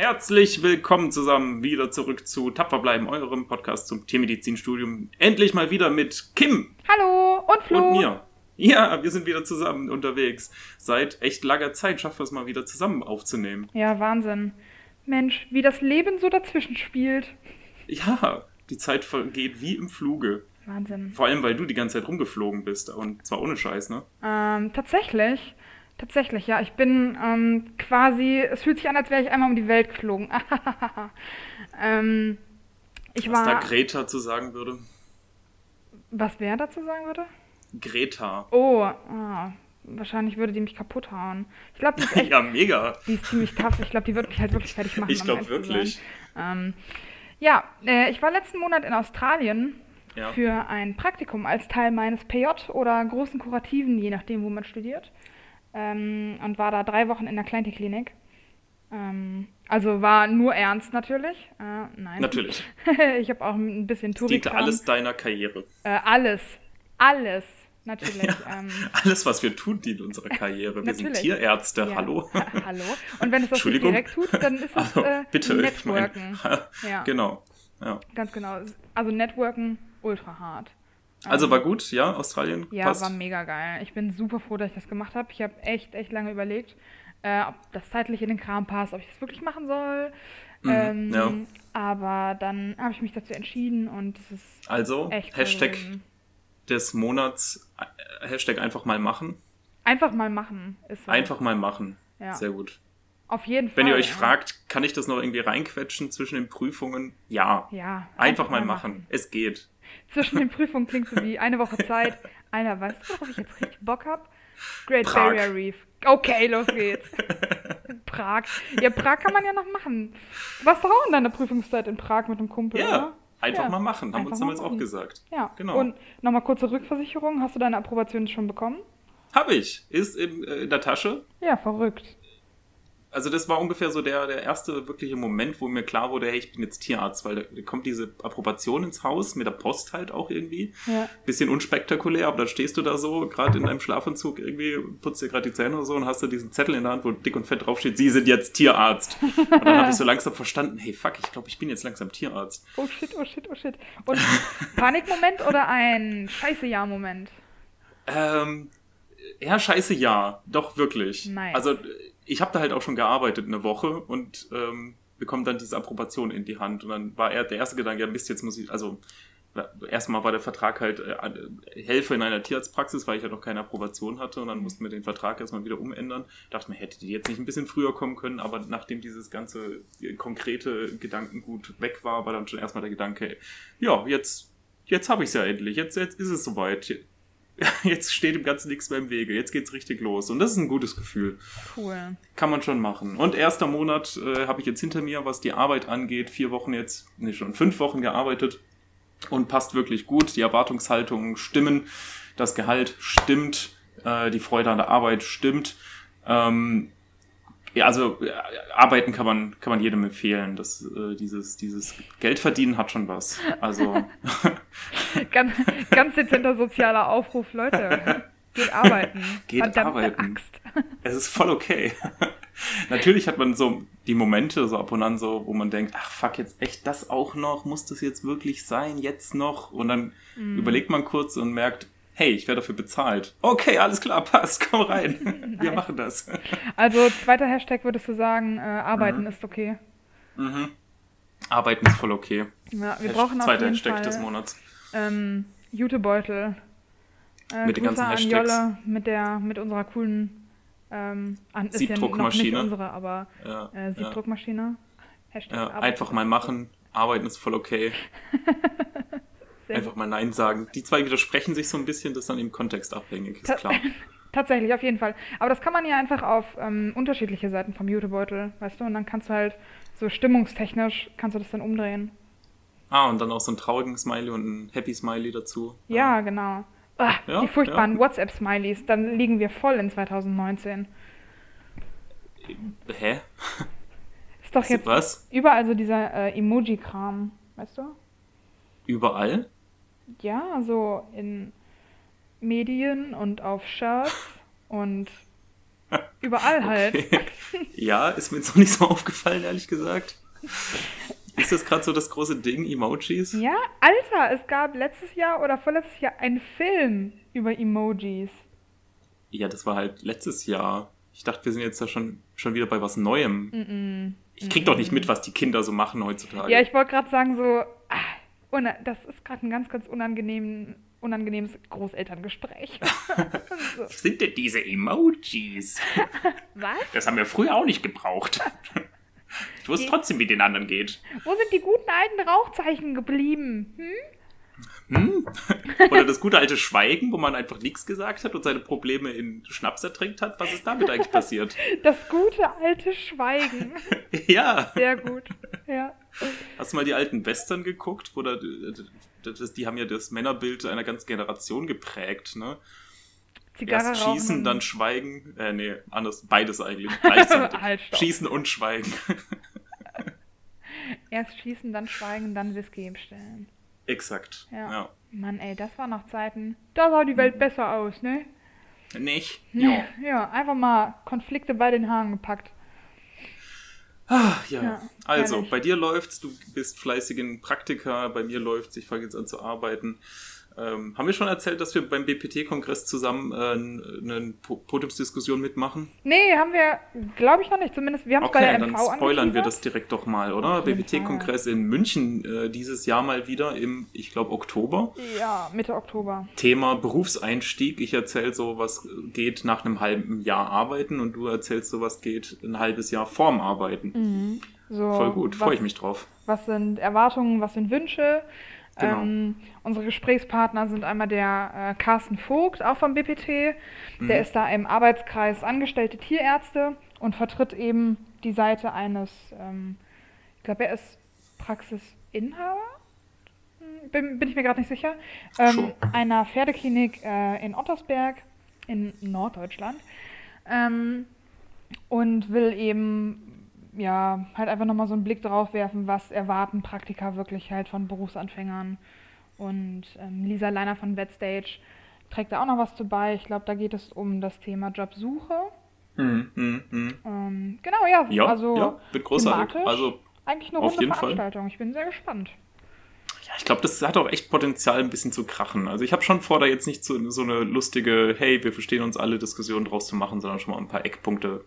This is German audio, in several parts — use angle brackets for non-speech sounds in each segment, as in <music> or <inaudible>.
Herzlich willkommen zusammen wieder zurück zu Tapfer bleiben, eurem Podcast zum Tiermedizinstudium. Endlich mal wieder mit Kim Hallo und Flo. und mir. Ja, wir sind wieder zusammen unterwegs. Seit echt langer Zeit schaffen wir es mal wieder zusammen aufzunehmen. Ja, Wahnsinn. Mensch, wie das Leben so dazwischen spielt. Ja, die Zeit vergeht wie im Fluge. Wahnsinn. Vor allem, weil du die ganze Zeit rumgeflogen bist. Und zwar ohne Scheiß, ne? Ähm, tatsächlich, tatsächlich, ja. Ich bin ähm, quasi, es fühlt sich an, als wäre ich einmal um die Welt geflogen. <laughs> ähm, ich Was da war, Greta zu sagen würde. was wer dazu sagen würde? Greta. Oh, ah, wahrscheinlich würde die mich kaputt hauen. Ich glaube, die ist <laughs> echt Ja, mega. Die ist ziemlich tough. Ich glaube, die wird mich halt wirklich fertig machen. Ich glaub ehrlich zu wirklich. Ähm, ja, äh, ich war letzten Monat in Australien Ja. für ein Praktikum als Teil meines PJ oder großen Kurativen, je nachdem, wo man studiert. Ähm, und war da drei Wochen in der Kleintierklinik. Ähm, also war nur ernst natürlich. Äh, nein. Natürlich. <laughs> ich habe auch ein bisschen Es diente alles deiner Karriere. Äh, alles. Alles. Natürlich. Ähm, <laughs> Alles, was wir tun, dient unserer Karriere. Wir sind. Tierärzte, Ja. hallo. Ha <laughs> hallo. Und wenn es das nicht direkt tut, dann ist es Also, äh, bitte, ich mein, Networken. Ja. Genau. Ja. Ganz genau. Also Networken ultra hart. Also war gut, ja, Australien Ja, passt. war mega geil. Ich bin super froh, dass ich das gemacht habe. Ich habe echt, echt lange überlegt, äh, ob das zeitlich in den Kram passt, ob ich das wirklich machen soll. Mhm, ähm, ja. Aber dann habe ich mich dazu entschieden und es ist Also, echt cool Hashtag gewesen. des Monats, äh, Hashtag einfach mal machen. Einfach mal machen. Ist so. Einfach mal machen. Ja. Sehr gut. Auf jeden Fall. Wenn ihr euch ja. fragt, kann ich das noch irgendwie reinquetschen zwischen den Prüfungen? Ja. Ja. Einfach, mal machen. Es geht. Zwischen den Prüfungen klingt so wie eine Woche Zeit. Alter, weißt du, worauf ich jetzt richtig Bock hab? Great Prag. Barrier Reef. Okay, los geht's. Prag. Ja, Prag kann man ja noch machen. Doch auch in deiner Prüfungszeit in Prag mit einem Kumpel, Ja, oder? einfach Ja. mal machen, haben wir uns damals auch gesagt. Ja, Genau. Und nochmal kurze Rückversicherung. Hast du deine Approbation schon bekommen? Hab ich. Ist in, äh, in der Tasche. Ja, verrückt. Also das war ungefähr so der, der erste wirkliche Moment, wo mir klar wurde, hey, ich bin jetzt Tierarzt, weil da kommt diese Approbation ins Haus, mit der Post halt auch irgendwie. Ja. Bisschen unspektakulär, aber dann stehst du da so, gerade in deinem Schlafanzug irgendwie, putzt dir gerade die Zähne oder so und hast du diesen Zettel in der Hand, wo dick und fett draufsteht, Sie sind jetzt Tierarzt. <laughs> Und dann habe ich so langsam verstanden, hey fuck, ich glaube, ich bin jetzt langsam Tierarzt. Oh shit, oh shit, oh shit. Und Panikmoment oder ein Scheiße-Ja-Moment? Ähm, ja, scheiße, ja. Doch, wirklich. Nice. Also, ich habe da halt auch schon gearbeitet eine Woche und ähm, bekomme dann diese Approbation in die Hand. Und dann war er der erste Gedanke, ja Mist, jetzt muss ich, also erstmal war der Vertrag halt äh, Helfer in einer Tierarztpraxis, weil ich ja noch keine Approbation hatte und dann mussten wir den Vertrag erstmal wieder umändern. Dachte mir, hätte die jetzt nicht ein bisschen früher kommen können, aber nachdem dieses ganze äh, konkrete Gedankengut weg war, war dann schon erstmal der Gedanke, ja, jetzt, jetzt habe ich es ja endlich, jetzt, jetzt ist es soweit. <laughs> Jetzt steht dem Ganzen nichts mehr im Wege, jetzt geht's richtig los. Und das ist ein gutes Gefühl. Cool. Kann man schon machen. Und erster Monat äh, habe ich jetzt hinter mir, was die Arbeit angeht. Vier Wochen jetzt, nee, schon fünf Wochen gearbeitet. Und passt wirklich gut. Die Erwartungshaltungen stimmen. Das Gehalt stimmt. Äh, die Freude an der Arbeit stimmt. Ähm, ja, also äh, arbeiten kann man, kann man jedem empfehlen. Das, äh, dieses, dieses Geld verdienen hat schon was. Also <laughs> Ganz, ganz dezenter sozialer Aufruf, Leute. Geht arbeiten. <laughs> Geht Verdammte arbeiten. Axt. <laughs> Es ist voll okay. Natürlich hat man so die Momente so ab und an so, wo man denkt, ach fuck, jetzt echt das auch noch? Muss das jetzt wirklich sein? Jetzt noch? Und dann Mhm. überlegt man kurz und merkt, hey, ich werde dafür bezahlt. Okay, alles klar, passt, <laughs> komm rein. Wir Nice. machen das. Also, zweiter Hashtag würdest du sagen, äh, arbeiten Mhm. ist okay. Mhm. Arbeiten ist voll okay. Ja, wir Hasht- brauchen auf Zweiter jeden Hashtag Fall des Monats. ähm, Jutebeutel. Äh, Mit den ganzen an Hashtags. Jolle mit der, mit unserer coolen ähm, an, ist ja Siebdruckmaschine. unsere, aber Ja, äh, ja. Siebdruckmaschine. Hashtag Ja, einfach mal machen. Arbeiten ist voll okay. <laughs> Einfach mal Nein sagen. Die zwei widersprechen sich so ein bisschen, das ist dann im Kontext abhängig, ist klar. <laughs> Tatsächlich, auf jeden Fall. Aber das kann man ja einfach auf ähm, unterschiedliche Seiten vom Jutebeutel, weißt du? Und dann kannst du halt so stimmungstechnisch, kannst du das dann umdrehen. Ah, und dann auch so einen traurigen Smiley und ein Happy Smiley dazu. Ja, genau. Ah, Ja, die furchtbaren ja. WhatsApp-Smileys, dann liegen wir voll in 2019. Hä? <laughs> Ist doch jetzt Was? überall so dieser äh, Emoji-Kram, weißt du? Überall? Ja, so in Medien und auf Shirts <laughs> und Überall halt. Okay. <laughs> Ja, ist mir jetzt noch nicht so aufgefallen, ehrlich gesagt. Ist das gerade so das große Ding, Emojis? Ja, Alter, es gab letztes Jahr oder vorletztes Jahr einen Film über Emojis. Ja, das war halt letztes Jahr. Ich dachte, wir sind jetzt da schon, schon wieder bei was Neuem. Mm-mm. Ich krieg doch nicht mit, was die Kinder so machen heutzutage. Ja, ich wollte gerade sagen, so, das ist gerade ein ganz, ganz unangenehm, unangenehmes Großelterngespräch. <laughs> so, Was sind denn diese Emojis? <laughs> was? Das haben wir früher auch nicht gebraucht. <laughs> Ich wusste trotzdem, wie den anderen geht. Wo sind die guten alten Rauchzeichen geblieben? Hm? Hm? Oder das gute alte Schweigen, wo man einfach nichts gesagt hat und seine Probleme in Schnaps ertränkt hat. Was ist damit eigentlich passiert? Das gute alte Schweigen. Ja. Sehr gut. Ja. Hast du mal die alten Western geguckt? Wo da, das, die haben ja das Männerbild einer ganzen Generation geprägt, ne? Zigarre Erst rauchen schießen, dann schweigen. Äh, nee, anders. Beides eigentlich. Gleichzeitig. <laughs> Halt, schießen und schweigen. <laughs> Erst schießen, dann schweigen, dann Whisky bestellen. Exakt. Ja. Ja. Mann, ey, das war noch Zeiten. Da sah die Welt besser aus, ne? Nicht? Ja. Ja, einfach mal Konflikte bei den Haaren gepackt. Ah, ja. Ja, also, bei dir läuft's, du bist fleißig in Praktika, bei mir läuft's, ich fange jetzt an zu arbeiten. Ähm, haben wir schon erzählt, dass wir beim BPT-Kongress zusammen äh, eine Po- Podiumsdiskussion mitmachen? Nee, haben wir, glaube ich, noch nicht. Zumindest, wir haben es bei Okay, der dann MV spoilern wir das direkt doch mal, oder? BPT-Kongress in München äh, dieses Jahr mal wieder im, ich glaube, Oktober. Ja, Mitte Oktober. Thema Berufseinstieg. Ich erzähle so, was geht nach einem halben Jahr Arbeiten und du erzählst so, was geht ein halbes Jahr vorm Arbeiten. So, Voll gut, freue ich mich drauf. Was sind Erwartungen, was sind Wünsche? Genau. Ähm, unsere Gesprächspartner sind einmal der äh, Carsten Vogt, auch vom BPT. Mhm. Der ist da im Arbeitskreis Angestellte Tierärzte und vertritt eben die Seite eines, ähm, ich glaube, er ist Praxisinhaber? Hm, Bin, bin ich mir gerade nicht sicher. Ähm, einer Pferdeklinik äh, in Ottersberg in Norddeutschland. Ähm, und will eben ja halt einfach nochmal so einen Blick drauf werfen, was erwarten Praktika wirklich halt von Berufsanfängern. Und ähm, Lisa Leiner von Backstage trägt da auch noch was zu bei. Ich glaube, da geht es um das Thema Jobsuche. Mhm, mhm, mhm. Ähm, genau, ja, Ja, also ja, wird großartig. Also, eigentlich eine auf runde jeden Fall. Veranstaltung. Ich bin sehr gespannt. ja, ich glaube, das hat auch echt Potenzial, ein bisschen zu krachen. Also, ich habe schon vor, da jetzt nicht so, so eine lustige, hey, wir verstehen uns alle Diskussion draus zu machen, sondern schon mal ein paar Eckpunkte,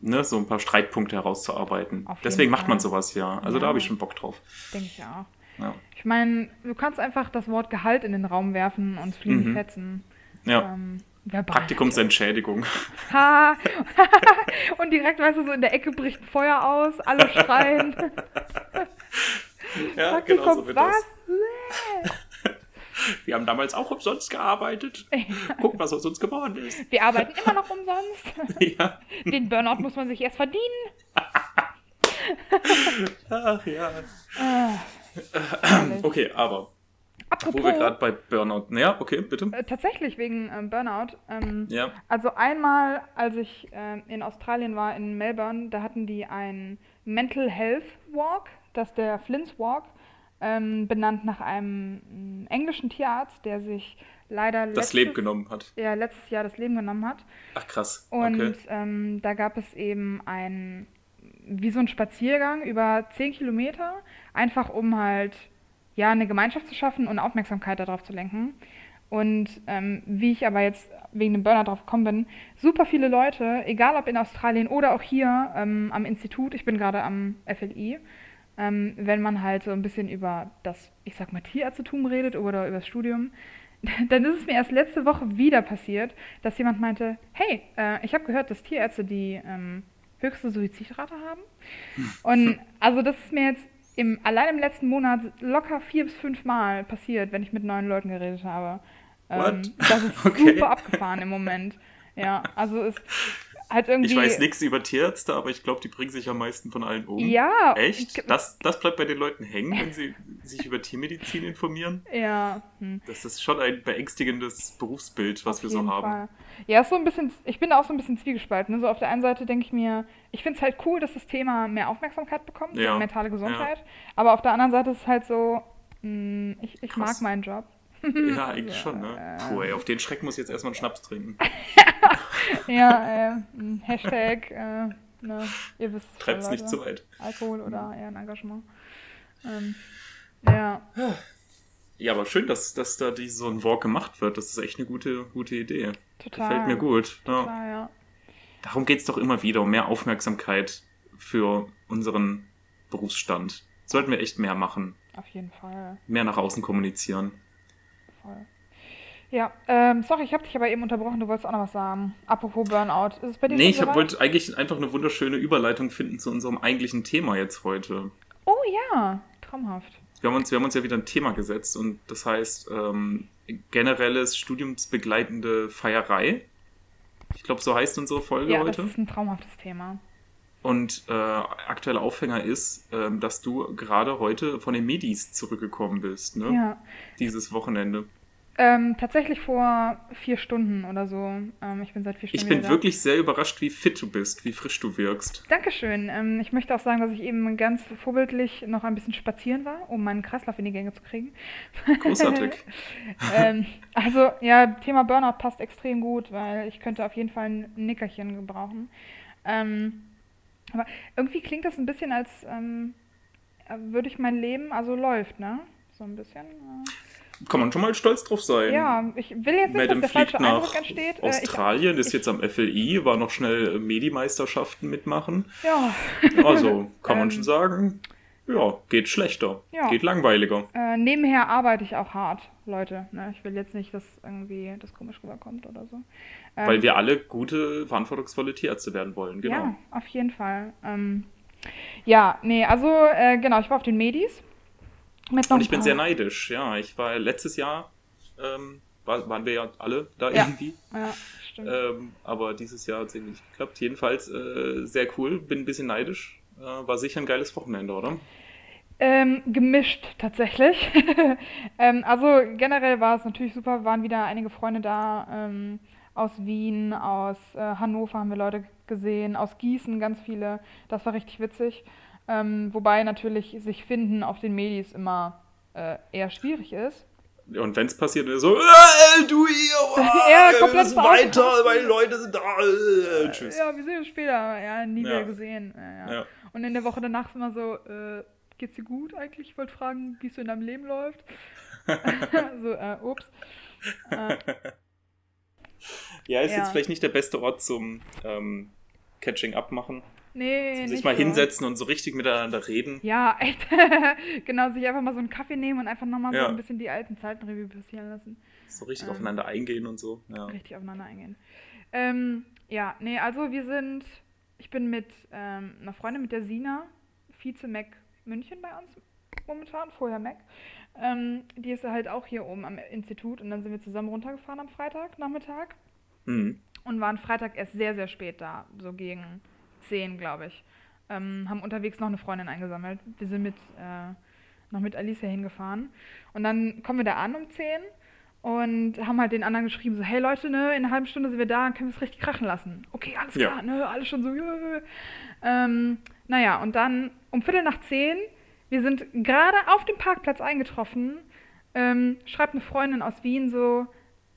ne, so ein paar Streitpunkte herauszuarbeiten. Deswegen macht man Fall. sowas ja. Also, Ja. da habe ich schon Bock drauf. Denke ich auch. Ja. Ich meine, du kannst einfach das Wort Gehalt in den Raum werfen und es fliegen Mhm. Fetzen. ja. Ähm. Praktikumsentschädigung. Ha! <laughs> und direkt, weißt du, so in der Ecke bricht ein Feuer aus, alle schreien. <laughs> ja, Praktikum, wird was? Wir haben damals auch umsonst gearbeitet. Guck, was aus uns geworden ist. Wir arbeiten immer noch umsonst. <laughs> ja. Den Burnout muss man sich erst verdienen. Ach ja. Ah, Okay, aber Apropos, wo wir gerade bei Burnout. Naja, okay, bitte. äh, tatsächlich wegen ähm, Burnout. Ähm, Ja. Also einmal, als ich ähm, in Australien war, in Melbourne, da hatten die einen Mental Health Walk, das ist der Flint's Walk, ähm, benannt nach einem ähm, englischen Tierarzt, der sich leider Das letztes, Leben genommen hat. Ja, letztes Jahr das Leben genommen hat. Ach krass. Und Okay. ähm, da gab es eben ein, wie so ein Spaziergang über 10 Kilometer, einfach um halt, ja, eine Gemeinschaft zu schaffen und Aufmerksamkeit darauf zu lenken. Und ähm, wie ich aber jetzt wegen dem Burner drauf gekommen bin, super viele Leute, egal ob in Australien oder auch hier ähm, am Institut, ich bin gerade am FLI, ähm, wenn man halt so ein bisschen über das, ich sag mal, Tierärztetum redet oder über das Studium, <laughs> dann ist es mir erst letzte Woche wieder passiert, dass jemand meinte, hey, äh, ich habe gehört, dass Tierärzte die ähm, höchste Suizidrate haben. Und also das ist mir jetzt im, allein im letzten Monat locker vier bis fünf Mal passiert, wenn ich mit neuen Leuten geredet habe. Ähm, das ist <laughs> Okay. super abgefahren im Moment. Ja, also ist <laughs> halt irgendwie. Ich weiß nichts über Tierärzte, aber ich glaube, die bringen sich am meisten von allen um. Ja. Echt? Das, das bleibt bei den Leuten hängen, wenn sie <laughs> sich über Tiermedizin informieren? Ja. Hm. Das ist schon ein beängstigendes Berufsbild, was Auf wir so haben. Fall. Ja, ist so ein bisschen, ich bin da auch so ein bisschen zwiegespalten. Ne? So auf der einen Seite denke ich mir, ich finde es halt cool, dass das Thema mehr Aufmerksamkeit bekommt, Ja, mentale Gesundheit. Aber auf der anderen Seite ist es halt so, mh, ich, ich mag meinen Job. Ja, <laughs> eigentlich schon, ne? Puh, ey, auf den Schreck muss ich jetzt erstmal einen Schnaps trinken. <laughs> <laughs> ja, äh, Hashtag, äh, ne, ihr wisst. Treib's nicht zu weit. Alkohol oder eher ein Engagement. Ähm, ja. Ja, aber schön, dass, dass da die, so ein Walk gemacht wird. Das ist echt eine gute, gute Idee. Total. Gefällt mir gut. Ja. Total, ja. Darum geht es doch immer wieder, um mehr Aufmerksamkeit für unseren Berufsstand. Sollten wir echt mehr machen. Auf jeden Fall. Mehr nach außen kommunizieren. Voll. Ja, ähm, sorry, ich habe dich aber eben unterbrochen, du wolltest auch noch was sagen. Apropos Burnout. Ist es bei dir Nee, ich wollte eigentlich einfach eine wunderschöne Überleitung finden zu unserem eigentlichen Thema jetzt heute. Oh ja, traumhaft. Wir haben uns, wir haben uns ja wieder ein Thema gesetzt und das heißt ähm, generelles studiumsbegleitende Feierei. Ich glaube, so heißt unsere Folge Ja, das heute. ist ein traumhaftes Thema. Und äh, aktueller Aufhänger ist, ähm, dass du gerade heute von den Medis zurückgekommen bist, ne? Ja. Dieses Wochenende. Ähm, tatsächlich vor vier Stunden oder so. Ähm, ich bin seit vier Stunden Ich bin wieder da. wirklich sehr überrascht, wie fit du bist, wie frisch du wirkst. Dankeschön. Ähm, ich möchte auch sagen, dass ich eben ganz vorbildlich noch ein bisschen spazieren war, um meinen Kreislauf in die Gänge zu kriegen. Großartig. <laughs> ähm, also, ja, Thema Burnout passt extrem gut, weil ich könnte auf jeden Fall ein Nickerchen gebrauchen. Ähm, aber irgendwie klingt das ein bisschen, als ähm, äh, würde ich mein Leben, also läuft, ne? So ein bisschen. Äh. Kann man schon mal stolz drauf sein. Ja, ich will jetzt nicht, dass der fliegt falsche nach Eindruck entsteht. Äh, Australien, ist ich- jetzt am FLI, war noch schnell äh, Medi-Meisterschaften mitmachen. Ja, <laughs> Also kann man Ähm. schon sagen, ja, geht schlechter, Ja. geht langweiliger. äh, nebenher arbeite ich auch hart, Leute. Ne? Ich will jetzt nicht, dass irgendwie das komisch rüberkommt oder so. Ähm, Weil wir alle gute, verantwortungsvolle Tierärzte werden wollen, genau. Ja, auf jeden Fall. Ähm, ja, nee, also äh, genau, ich war auf den Medis. Und ich bin sehr neidisch, ja. Ich war letztes Jahr, ähm, war, waren wir ja alle da Ja. irgendwie. Ja, stimmt. Ähm, aber dieses Jahr hat es irgendwie nicht geklappt. Jedenfalls äh, sehr cool, bin ein bisschen neidisch. Äh, war sicher ein geiles Wochenende, oder? Ähm, gemischt tatsächlich. <laughs> ähm, also generell war es natürlich super, waren wieder einige Freunde da. Ähm, aus Wien, aus äh, Hannover haben wir Leute gesehen, aus Gießen ganz viele. Das war richtig witzig. Ähm, wobei natürlich sich finden auf den Medis immer äh, eher schwierig ist. Und wenn es passiert, dann so, äh, du hier, oh, <laughs> Ja, wir müssen weiter, meine Leute sind da. Äh, tschüss. Ja, wir sehen uns später. Ja, nie Ja. wieder gesehen. Ja, ja. Und in der Woche danach ist immer so, äh, geht's dir gut eigentlich? Ich wollte fragen, wie es so in deinem Leben läuft. <laughs> so, äh, ups. Äh, Ja, ist jetzt vielleicht nicht der beste Ort zum ähm, Catching Up machen. Nee, Sich mal so. hinsetzen und so richtig miteinander reden. Ja, echt. <laughs> genau, sich einfach mal so einen Kaffee nehmen und einfach nochmal Ja. so ein bisschen die alten Zeiten Revue passieren lassen. So richtig Ähm. aufeinander eingehen und so. Ja. Richtig aufeinander eingehen. Ähm, ja, nee, also wir sind, ich bin mit ähm, einer Freundin, mit der Sina, Vize-Mac München bei uns momentan, vorher Mac. Ähm, die ist halt auch hier oben am Institut und dann sind wir zusammen runtergefahren am Freitag, Nachmittag. Mhm. und waren Freitag erst sehr, sehr spät da, so gegen 10, glaube ich. Ähm, haben unterwegs noch eine Freundin eingesammelt. Wir sind mit, äh, noch mit Alicia hingefahren. Und dann kommen wir da an um 10 und haben halt den anderen geschrieben, so, hey Leute, ne, in einer halben Stunde sind wir da, können wir es richtig krachen lassen. Okay, alles Ja. klar, ne, alles schon so, jö, ähm, Naja, und dann um Viertel nach 10, wir sind gerade auf dem Parkplatz eingetroffen, ähm, schreibt eine Freundin aus Wien so,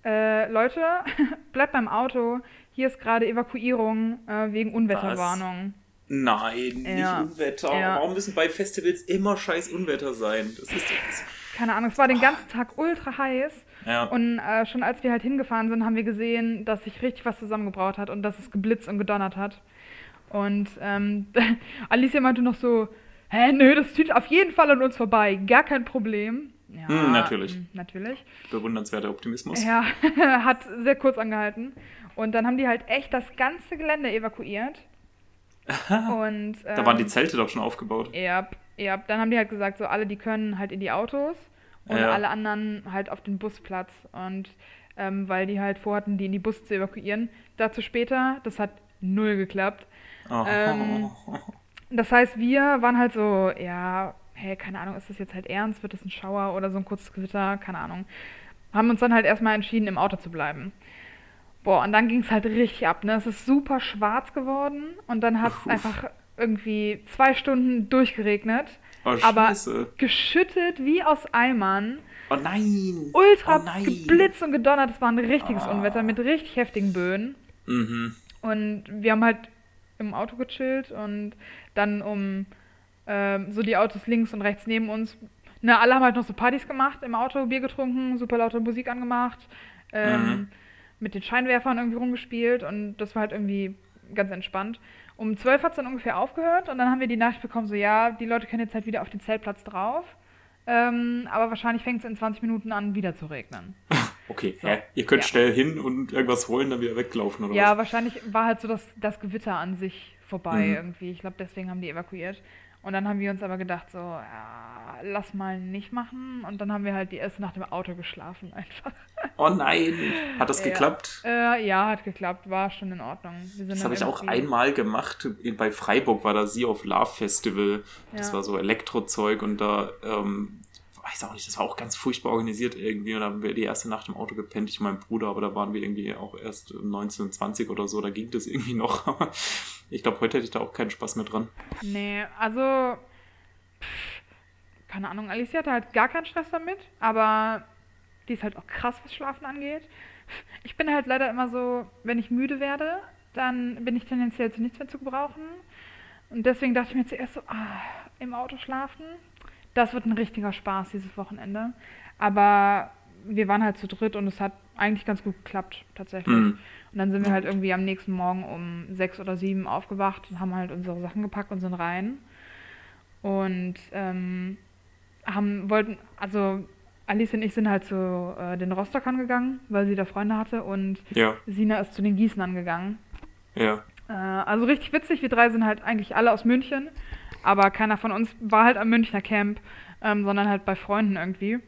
äh, Leute, <laughs> bleibt beim Auto. Hier ist gerade Evakuierung äh, wegen Unwetterwarnung. Nein, Ja. nicht Unwetter. Ja. Warum müssen bei Festivals immer scheiß Unwetter sein? Das ist das. Keine Ahnung, es war den ganzen Tag ultra heiß. Ja. Und äh, schon als wir halt hingefahren sind, haben wir gesehen, dass sich richtig was zusammengebraut hat und dass es geblitzt und gedonnert hat. Und ähm, <laughs> Alicia meinte noch so, hä, nö, das zieht auf jeden Fall an uns vorbei, gar kein Problem. Ja, Hm, natürlich. mm, Natürlich. Bewundernswerter Optimismus. Ja, <laughs> hat sehr kurz angehalten. Und dann haben die halt echt das ganze Gelände evakuiert. Und, ähm, Da waren die Zelte doch schon aufgebaut. Ja, ja, dann haben die halt gesagt, so alle, die können halt in die Autos und Ja. alle anderen halt auf den Busplatz. Und ähm, weil die halt vorhatten, die in die Busse zu evakuieren. Dazu später, das hat null geklappt. Oh. Ähm, Das heißt, wir waren halt so, ja, hey, keine Ahnung, ist das jetzt halt ernst? Wird das ein Schauer oder so ein kurzes Gewitter? Keine Ahnung. Haben uns dann halt erstmal entschieden, im Auto zu bleiben. Boah, und dann ging es halt richtig ab, ne? Es ist super schwarz geworden und dann hat es einfach irgendwie zwei Stunden durchgeregnet. oh, aber scheiße. geschüttet wie aus Eimern. Oh nein. Ultra oh nein. geblitzt und gedonnert. Es war ein richtiges Ah. Unwetter mit richtig heftigen Böen. Mhm. Und wir haben halt im Auto gechillt und dann um ähm, so die Autos links und rechts neben uns. Na, alle haben halt noch so Partys gemacht im Auto, Bier getrunken, super laute Musik angemacht, ähm, Mhm. Mit den Scheinwerfern irgendwie rumgespielt und das war halt irgendwie ganz entspannt. Um 12 hat es dann ungefähr aufgehört und dann haben wir die Nachricht bekommen, so ja, die Leute können jetzt halt wieder auf den Zeltplatz drauf. Ähm, aber wahrscheinlich fängt es in 20 Minuten an, wieder zu regnen. <laughs> Okay, So. ihr könnt Ja. schnell hin und irgendwas holen, dann wieder weglaufen oder Ja, was? wahrscheinlich war halt so das, das Gewitter an sich vorbei Mhm. irgendwie. Ich glaube, deswegen haben die evakuiert. Und dann haben wir uns aber gedacht, so, ja, lass mal nicht machen. Und dann haben wir halt die erste Nacht im Auto geschlafen einfach. <laughs> Oh nein, hat das Ja. geklappt? Äh, ja, hat geklappt, war schon in Ordnung. Das habe ich auch einmal gemacht. Bei Freiburg war da Sea of Love Festival. Das Ja. war so Elektrozeug und da, ähm, weiß auch nicht, das war auch ganz furchtbar organisiert irgendwie. Und da haben wir die erste Nacht im Auto gepennt, ich und mein Bruder, aber da waren wir irgendwie auch erst um 1920 oder so, da ging das irgendwie noch. Ich glaube, heute hätte ich da auch keinen Spaß mehr dran. Nee, also, pff, keine Ahnung, Alicia hatte halt gar keinen Stress damit, aber die ist halt auch krass, was Schlafen angeht. Ich bin halt leider immer so, wenn ich müde werde, dann bin ich tendenziell zu nichts mehr zu gebrauchen. Und deswegen dachte ich mir zuerst so, ah, im Auto schlafen, das wird ein richtiger Spaß dieses Wochenende. Aber wir waren halt zu dritt und es hat eigentlich ganz gut geklappt, tatsächlich. Mhm. Und dann sind wir halt irgendwie am nächsten Morgen um sechs oder sieben aufgewacht und haben halt unsere Sachen gepackt und sind rein. Und ähm, haben, wollten, also Alice und ich sind halt zu äh, den Rostockern gegangen, weil sie da Freunde hatte und Ja, Sina ist zu den Gießenern gegangen. ja. Äh, also richtig witzig, wir drei sind halt eigentlich alle aus München, aber keiner von uns war halt am Münchner Camp, ähm, sondern halt bei Freunden irgendwie.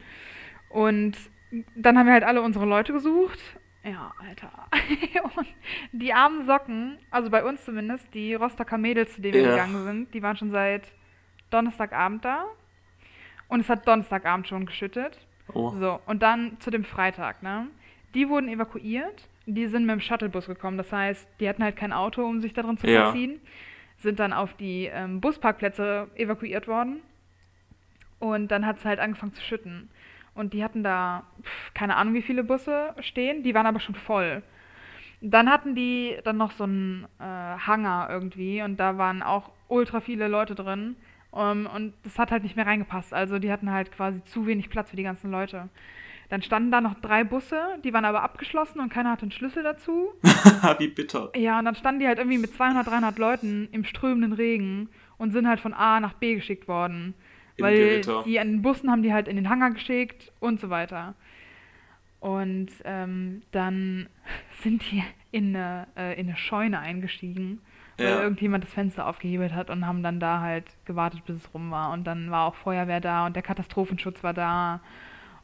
Und dann haben wir halt alle unsere Leute gesucht. Ja, Alter. <laughs> Und die armen Socken, also bei uns zumindest, die Rostocker Mädels, zu denen wir Ja. gegangen sind, die waren schon seit Donnerstagabend da. Und es hat Donnerstagabend schon geschüttet. Oh. So, und dann zu dem Freitag, ne? Die wurden evakuiert. Die sind mit dem Shuttlebus gekommen. Das heißt, die hatten halt kein Auto, um sich da drin zu Ja. verziehen. Sind dann auf die ähm, Busparkplätze evakuiert worden. Und dann hat es halt angefangen zu schütten. Und die hatten da, pf, keine Ahnung, wie viele Busse stehen. Die waren aber schon voll. Dann hatten die dann noch so einen äh, Hangar irgendwie. Und da waren auch ultra viele Leute drin. Um, und das hat halt nicht mehr reingepasst. Also die hatten halt quasi zu wenig Platz für die ganzen Leute. Dann standen da noch drei Busse, die waren aber abgeschlossen und keiner hatte einen Schlüssel dazu. <laughs> Wie bitter. Ja, und dann standen die halt irgendwie mit 200, 300 Leuten im strömenden Regen und sind halt von A nach B geschickt worden. Im weil Gewitter. die an den Bussen haben die halt in den Hangar geschickt und so weiter. Und ähm, dann <laughs> sind die in eine, äh, in eine Scheune eingestiegen, weil Ja. irgendjemand das Fenster aufgehebelt hat und haben dann da halt gewartet, bis es rum war. Und dann war auch Feuerwehr da und der Katastrophenschutz war da.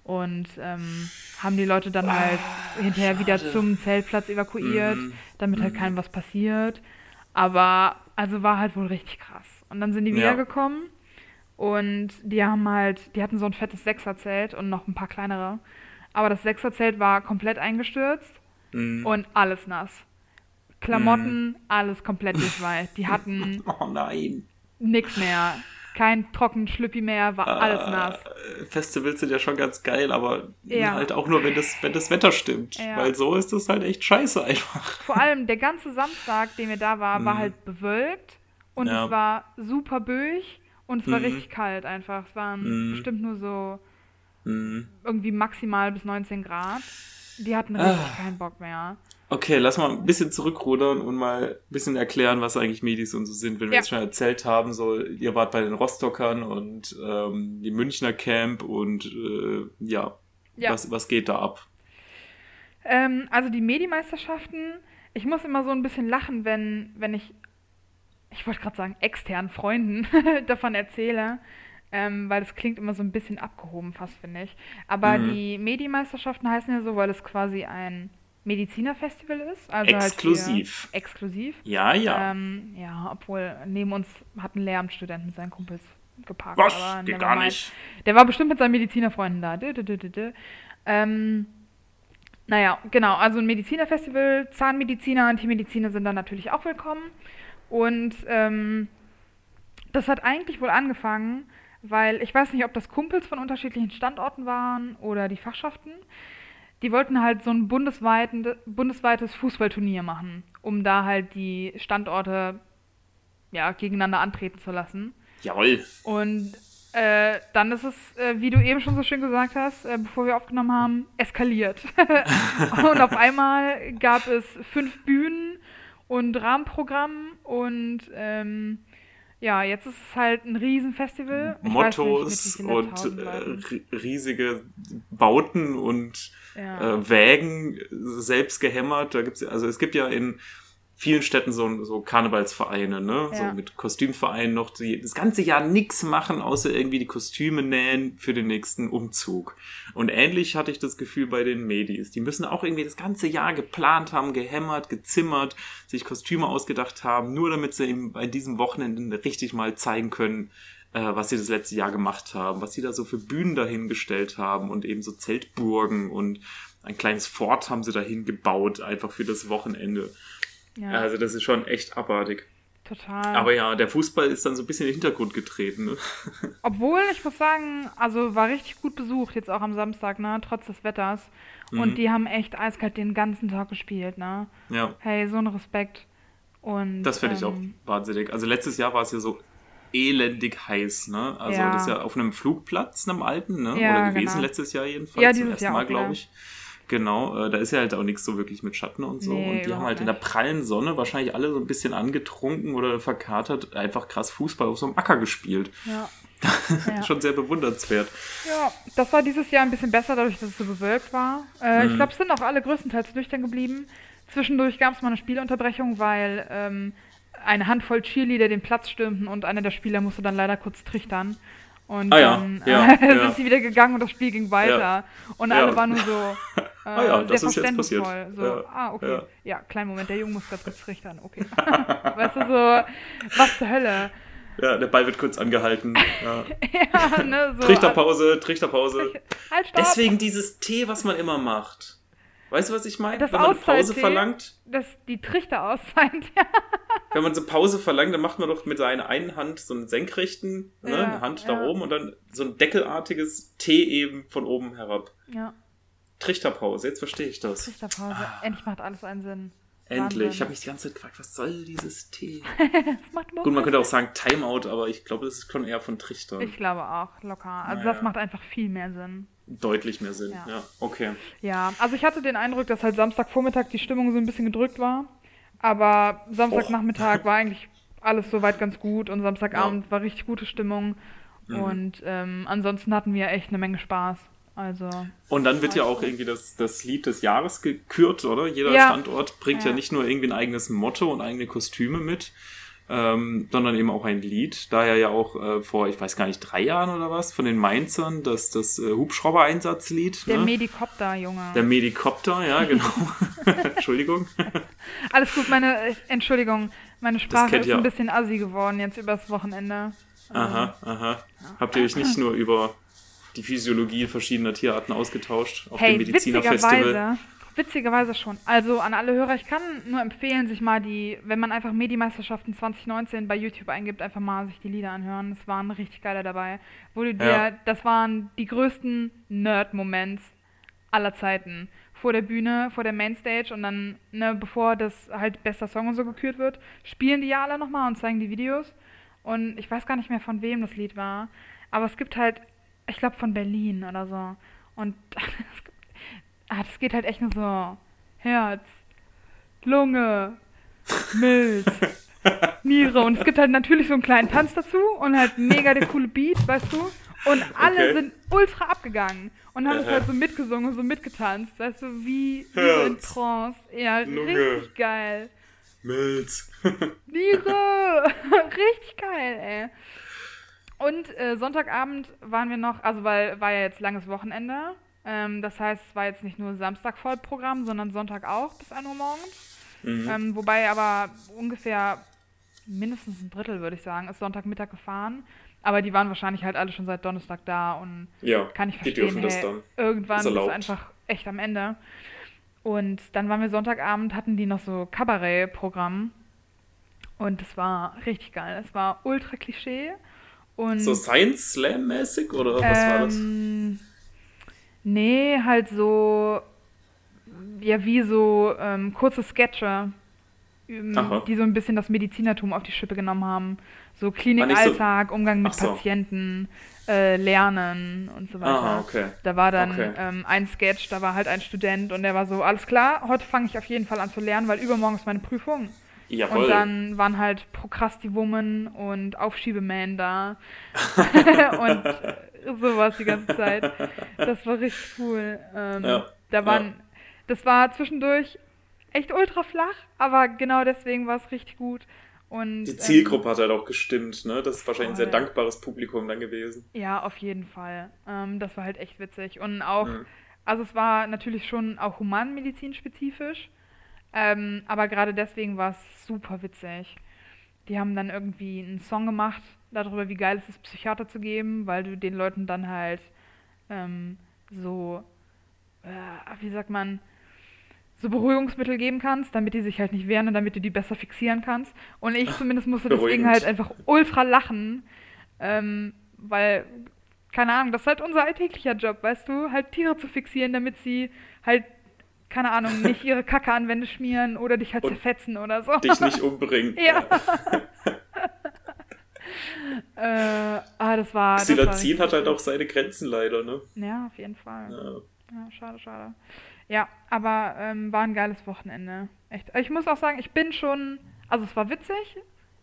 Und ähm, haben die Leute dann halt hinterher wieder schade. zum Zeltplatz evakuiert, Mhm. damit halt Mhm. keinem was passiert. Aber also war halt wohl richtig krass. Und dann sind die Ja. Und die haben halt, die hatten so ein fettes Sechserzelt und noch ein paar kleinere. Aber das Sechserzelt war komplett eingestürzt Mhm. und alles nass. Klamotten, alles komplett <laughs> durchweicht. Die hatten Oh nein. nix mehr. Kein trockenen Schlüppi mehr, war alles nass. Äh, Festivals sind ja schon ganz geil, aber Ja. halt auch nur, wenn das, wenn das Wetter stimmt. Ja. Weil so ist das halt echt scheiße einfach. Vor allem der ganze Samstag, den wir da waren, war Mhm. halt bewölkt und Ja. es war super böig und es war Mhm. richtig kalt einfach. Es waren Mhm. bestimmt nur so Mhm. irgendwie maximal bis 19 Grad. Die hatten richtig Ah. keinen Bock mehr. Okay, lass mal ein bisschen zurückrudern und mal ein bisschen erklären, was eigentlich Medis und so sind. Wenn wir Ja. jetzt schon erzählt haben, so, ihr wart bei den Rostockern und ähm, die Münchner Camp und äh, ja, Ja. Was, was geht da ab? Ähm, also die Medimeisterschaften, ich muss immer so ein bisschen lachen, wenn, wenn ich, ich wollte gerade sagen, externen Freunden <laughs> davon erzähle, ähm, weil das klingt immer so ein bisschen abgehoben fast, finde ich. Aber Mhm. die Medimeisterschaften heißen ja so, weil es quasi ein Medizinerfestival ist. Also Exklusiv. Halt exklusiv. Ja, ja. Ähm, ja, obwohl neben uns hat ein Lehramtsstudent mit seinen Kumpels geparkt. was? Geht gar nicht. Der war bestimmt mit seinen Medizinerfreunden da. Dö, dö, dö. Ähm, naja, genau. Also ein Medizinerfestival. Zahnmediziner und Tiermediziner sind dann natürlich auch willkommen. Und ähm, das hat eigentlich wohl angefangen, weil ich weiß nicht, ob das Kumpels von unterschiedlichen Standorten waren oder die Fachschaften. Die wollten halt so ein bundesweiten, bundesweites Fußballturnier machen. um da halt die Standorte ja, gegeneinander antreten zu lassen. Jawohl. Und äh, dann ist es, äh, wie du eben schon so schön gesagt hast, äh, bevor wir aufgenommen haben, eskaliert. <laughs> und auf einmal gab es fünf Bühnen und Rahmenprogramm und ähm, ja, jetzt ist es halt ein Riesenfestival. Ich Mottos nicht, und äh, riesige Bauten und ja. äh, Wägen selbst gehämmert. Da gibt's also es gibt ja in vielen Städten so, so Karnevalsvereine, ne? Ja. So mit Kostümvereinen noch, die das ganze Jahr nichts machen, außer irgendwie die Kostüme nähen für den nächsten Umzug. Und ähnlich hatte ich das Gefühl bei den Medis. Die müssen auch irgendwie das ganze Jahr geplant haben, gehämmert, gezimmert, sich Kostüme ausgedacht haben, nur damit sie eben bei diesem Wochenende richtig mal zeigen können, äh, was sie das letzte Jahr gemacht haben, was sie da so für Bühnen dahingestellt haben und eben so Zeltburgen und ein kleines Fort haben sie dahin gebaut, einfach für das Wochenende. Ja. Also das ist schon echt abartig. Total. Aber ja, der Fußball ist dann so ein bisschen in den Hintergrund getreten. Ne? <laughs> Obwohl, ich muss sagen, also war richtig gut besucht, jetzt auch am Samstag, ne, trotz des Wetters. Und mhm. die haben echt eiskalt den ganzen Tag gespielt, ne? Ja. Hey, so ein Respekt. Und, das finde ich auch ähm, wahnsinnig. Also letztes Jahr war es ja so elendig heiß, ne? Also ja. das ist ja auf einem Flugplatz, einem alten, ne? Ja, Oder gewesen genau. letztes Jahr jedenfalls. Ja, dieses Jahr Mal, glaube ich. Genau, äh, da ist ja halt auch nichts so wirklich mit Schatten und so. Nee, und die haben halt in der prallen Sonne wahrscheinlich alle so ein bisschen angetrunken oder verkatert einfach krass Fußball auf so einem Acker gespielt. Ja. <laughs> ja. Schon sehr bewundernswert. Ja, das war dieses Jahr ein bisschen besser, dadurch, dass es so bewölkt war. Äh, mhm. Ich glaube, es sind auch alle größtenteils nüchtern geblieben. Zwischendurch gab es mal eine Spielunterbrechung, weil ähm, eine Handvoll Cheerleader den Platz stürmten und einer der Spieler musste dann leider kurz trichtern. Und ah, dann ja, <laughs> äh, ja, sind sie wieder gegangen und das Spiel ging weiter. Und alle waren nur so <laughs> äh, ah, ja, sehr das ist jetzt verständnisvoll. passiert. So, Ja, ah, okay. ja. Kleinen Moment, der Junge muss ganz kurz trichtern. Okay. <laughs> weißt du, so, was zur Hölle? Ja, der Ball wird kurz angehalten. Ja. ne, so. Trichterpause, Trichterpause. Halt. Deswegen dieses T, was man immer macht. Weißt du, was ich meine? Das Wenn man eine Pause verlangt, Das, die Trichter auszahlen. <laughs> Ja. wenn man so Pause verlangt, dann macht man doch mit seiner einen Hand so einen senkrechten, ne, Ja, eine Hand ja. da oben und dann so ein deckelartiges T eben von oben herab. ja, Trichterpause, jetzt verstehe ich das. Trichterpause. Endlich macht alles einen Sinn. Endlich. Ich habe mich die ganze Zeit gefragt, was soll dieses T? <laughs> Das macht überhaupt Gut, man könnte auch sagen Timeout, aber ich glaube, das ist schon eher von Trichter. Ich glaube auch, locker. Also Naja. das macht einfach viel mehr Sinn. Deutlich mehr Sinn. Ja, Ja. okay. Ja, also ich hatte den Eindruck, dass halt Samstagvormittag die Stimmung so ein bisschen gedrückt war. Aber Samstagnachmittag war eigentlich alles soweit ganz gut und Samstagabend war richtig gute Stimmung. Mhm. Und ähm, ansonsten hatten wir echt eine Menge Spaß. Also. Und dann wird ja auch irgendwie das, das Lied des Jahres gekürt, oder? Jeder Ja. Standort bringt ja. Ja. nicht nur irgendwie ein eigenes Motto und eigene Kostüme mit, ähm, sondern eben auch ein Lied. Daher ja auch äh, vor, ich weiß gar nicht, drei Jahren oder was, von den Mainzern, das, das äh, Hubschrauber-Einsatzlied. Der ne? Medikopter, Junge. Der Medikopter, ja, genau. <laughs> Entschuldigung. <laughs> Alles gut, meine äh, Entschuldigung, meine Sprache ist ihr- ein bisschen assi geworden jetzt übers Wochenende. Aha, aha. Habt ihr euch nicht <laughs> nur über die Physiologie verschiedener Tierarten ausgetauscht auf Hey, dem Medizinerfestival? witzigerweise, witzigerweise schon. Also an alle Hörer, ich kann nur empfehlen, sich mal die, wenn man einfach Medi-Meisterschaften 2019 bei YouTube eingibt, einfach mal sich die Lieder anhören. Es waren richtig geile dabei. Wo du dir, Ja. das waren die größten Nerd-Moments aller Zeiten. Vor der Bühne, vor der Mainstage und dann, ne, bevor das halt bester Song und so gekürt wird, spielen die ja alle nochmal und zeigen die Videos. Und ich weiß gar nicht mehr, von wem das Lied war. Aber es gibt halt, ich glaube, von Berlin oder so. Und <laughs> ah, das geht halt echt nur so Herz, Lunge, Milz, <laughs> Niere. Und es gibt halt natürlich so einen kleinen Tanz dazu und halt mega der coole Beat, weißt du? Und alle Okay. sind ultra abgegangen und haben es halt so mitgesungen und so mitgetanzt, weißt du, wie, wie so in Trance. Ja, Lunge. richtig geil. Milz. <laughs> Niere! Richtig geil, ey. Und äh, Sonntagabend waren wir noch, also weil war ja jetzt langes Wochenende. Ähm, das heißt, es war jetzt nicht nur Samstag Vollprogramm, sondern Sonntag auch bis 1 Uhr morgens. Mhm. Ähm, wobei aber ungefähr mindestens ein Drittel, würde ich sagen, ist Sonntagmittag gefahren. Aber die waren wahrscheinlich halt alle schon seit Donnerstag da und Ja, kann ich die verstehen. dürfen das hey, dann. Irgendwann Ist ist einfach echt am Ende. Und dann waren wir Sonntagabend, hatten die noch so Kabarett-Programm. Und es war richtig geil. Es war ultra Klischee. Und, So Science Slam-mäßig oder was war das? ähm, Nee, halt so, ja, wie so ähm, kurze Sketche. ähm, Aha. die so ein bisschen das Medizinertum auf die Schippe genommen haben. So nicht so- Klinikalltag, Umgang mit so. Patienten, äh, Lernen und so weiter. Ah, okay. Da war dann Okay. ähm, ein Sketch, da war halt ein Student und der war so, alles klar, heute fange ich auf jeden Fall an zu lernen, weil übermorgen ist meine Prüfung. Jawohl. Und dann waren halt Procrasti-Woman und Aufschiebeman da. <laughs> <laughs> und äh, sowas die ganze Zeit. Das war richtig cool. Ähm, Ja, Da waren, das war zwischendurch echt ultra flach, aber genau deswegen war es richtig gut. Und, Die ähm, Zielgruppe hat halt auch gestimmt, ne? Das ist wahrscheinlich ein sehr Voll. dankbares Publikum dann gewesen. Ja, auf jeden Fall. Ähm, das war halt echt witzig. Und auch, Mhm. also es war natürlich schon auch humanmedizin-spezifisch, ähm, aber gerade deswegen war es super witzig. Die haben dann irgendwie einen Song gemacht darüber, wie geil es ist, Psychiater zu geben, weil du den Leuten dann halt ähm, so, äh, wie sagt man, so Beruhigungsmittel geben kannst, damit die sich halt nicht wehren und damit du die besser fixieren kannst. Und ich zumindest musste deswegen halt einfach ultra lachen, ähm, weil, keine Ahnung, das ist halt unser alltäglicher Job, weißt du, halt Tiere zu fixieren, damit sie halt, keine Ahnung, <laughs> nicht ihre Kacke an Wände schmieren oder dich halt Und zerfetzen oder so. Dich nicht <laughs> umbringen. Ja. <laughs> äh, ah, das war. Xylazin hat halt auch seine Grenzen leider, ne? Ja, auf jeden Fall. Ja. Ja, schade, schade. Ja, aber ähm, war ein geiles Wochenende. Echt. Ich muss auch sagen, ich bin schon, also es war witzig,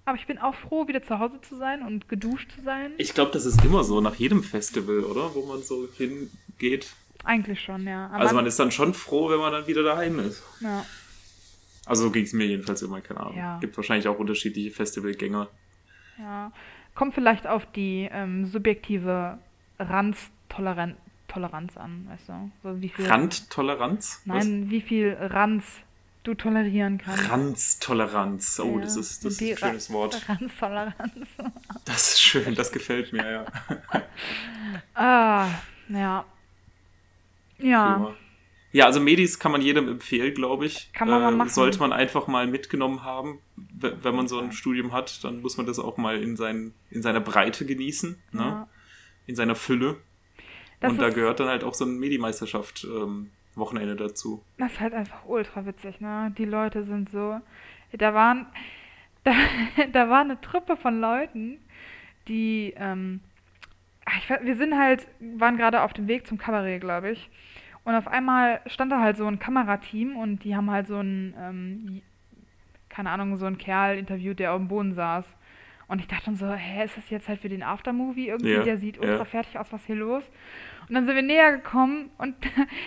aber ich bin auch froh, wieder zu Hause zu sein und geduscht zu sein. Ich glaube, das ist immer so nach jedem Festival, oder? Wo man so hingeht. Eigentlich schon, ja. Aber Also man ist dann schon froh, wenn man dann wieder daheim ist. ja, Also so ging es mir jedenfalls immer, keine Ahnung. Ja. Gibt wahrscheinlich auch unterschiedliche Festivalgänger. ja. Kommt vielleicht auf die ähm, subjektive Ranztoleranz Toleranz an, weißt du? So wie viel, Randtoleranz? Nein, wie viel Ranz du tolerieren kannst. Was? Ranztoleranz. Oh, Ja, das ist, das ist ein schönes Wort. Ranztoleranz. Das ist schön, das gefällt mir, ja. <laughs> ah, ja. Ja. Prima. Ja, also Medis kann man jedem empfehlen, glaube ich. Kann man mal machen. Sollte man einfach mal mitgenommen haben. Wenn man so ein Studium hat, dann muss man das auch mal in, sein, in seiner Breite genießen, ne? Ja. in seiner Fülle. Das Und da gehört dann halt auch so ein Medimeisterschaft ähm, Wochenende dazu. Das ist halt einfach ultra witzig, ne? Die Leute sind so. Da waren. <laughs> Da, da war eine Truppe von Leuten, die. Ähm, ich, weiß- wir sind halt. waren gerade auf dem Weg zum Kabarett, glaube ich. Und auf einmal stand da halt so ein Kamerateam und die haben halt so einen. Ähm, keine Ahnung, so einen Kerl interviewt, der auf dem Boden saß. Und ich dachte dann so, hä, ist das jetzt halt für den Aftermovie irgendwie? Ja, Der sieht ultra ja. fertig aus, was hier los? Und dann sind wir näher gekommen und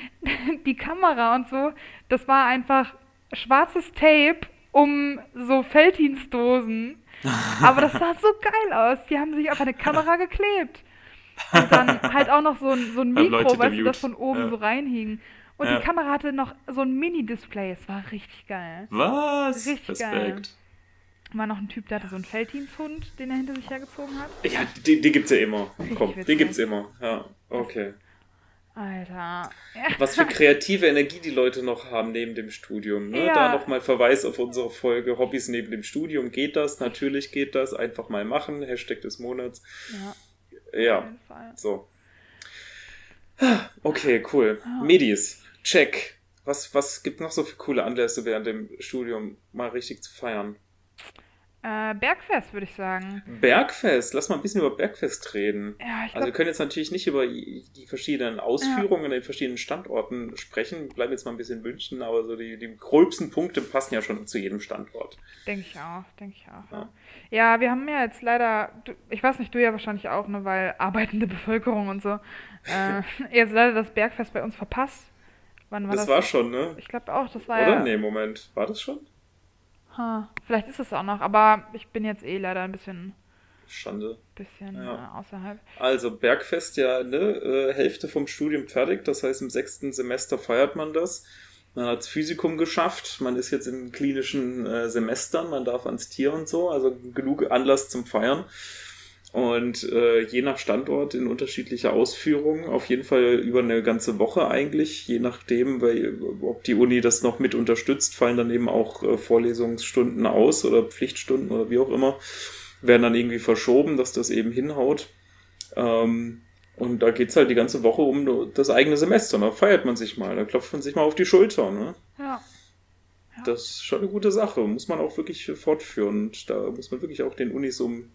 <laughs> die Kamera und so, das war einfach schwarzes Tape um so Felddienstdosen. <laughs> Aber das sah so geil aus. Die haben sich auf eine Kamera geklebt. Und dann halt auch noch so ein, so ein Mikro, weißt du, das von oben Ja. so reinhing. Und Ja. die Kamera hatte noch so ein Mini-Display. Es war richtig geil. Was? Richtig Respekt. War noch ein Typ, der hatte so einen Felddiensthund, den er hinter sich hergezogen hat. Ja, die, die gibt's ja immer. Richtig Komm, die witzig. gibt's immer. Ja, okay. Alter. Was für kreative Energie die Leute noch haben neben dem Studium. Ne? Ja. Da nochmal Verweis auf unsere Folge Hobbys neben dem Studium. Geht das? Natürlich geht das. Einfach mal machen. Hashtag des Monats. ja, Ja, so. Okay, cool. Medis. Check. Was, was gibt noch so für coole Anlässe während dem Studium mal richtig zu feiern? Äh, Bergfest, würde ich sagen. Bergfest. Lass mal ein bisschen über Bergfest reden. Ja, ich Also wir können jetzt natürlich nicht über die verschiedenen Ausführungen an den verschiedenen Standorten sprechen. Bleiben jetzt mal ein bisschen in München, aber so die, die gröbsten Punkte passen ja schon zu jedem Standort. denke ich auch, denke ich auch. Ja. Ja. wir haben ja jetzt leider, du, ich weiß nicht, du ja wahrscheinlich auch, ne, weil arbeitende <laughs> Bevölkerung und so, äh, jetzt leider das Bergfest bei uns verpasst. Wann war das, das? war schon, ne? Ich glaube auch, das war Oder? ja. Nee, Moment. War das schon? Ha, vielleicht ist es auch noch, aber ich bin jetzt eh leider ein bisschen, Schande. bisschen Ja. äh, außerhalb. Also Bergfest ja, ne? Äh, Hälfte vom Studium fertig. Das heißt, im sechsten Semester feiert man das. Man hat's Physikum geschafft. Man ist jetzt in klinischen äh, Semestern. Man darf ans Tier und so. Also genug Anlass zum Feiern. Und äh, je nach Standort in unterschiedlicher Ausführung, auf jeden Fall über eine ganze Woche eigentlich, je nachdem, weil, ob die Uni das noch mit unterstützt, fallen dann eben auch äh, Vorlesungsstunden aus oder Pflichtstunden oder wie auch immer, werden dann irgendwie verschoben, dass das eben hinhaut. Ähm, und da geht's halt die ganze Woche um das eigene Semester. Da feiert man sich mal, da klopft man sich mal auf die Schulter. Ne? Ja. Das ist schon eine gute Sache. Muss man auch wirklich fortführen. Und da muss man wirklich auch den Unis um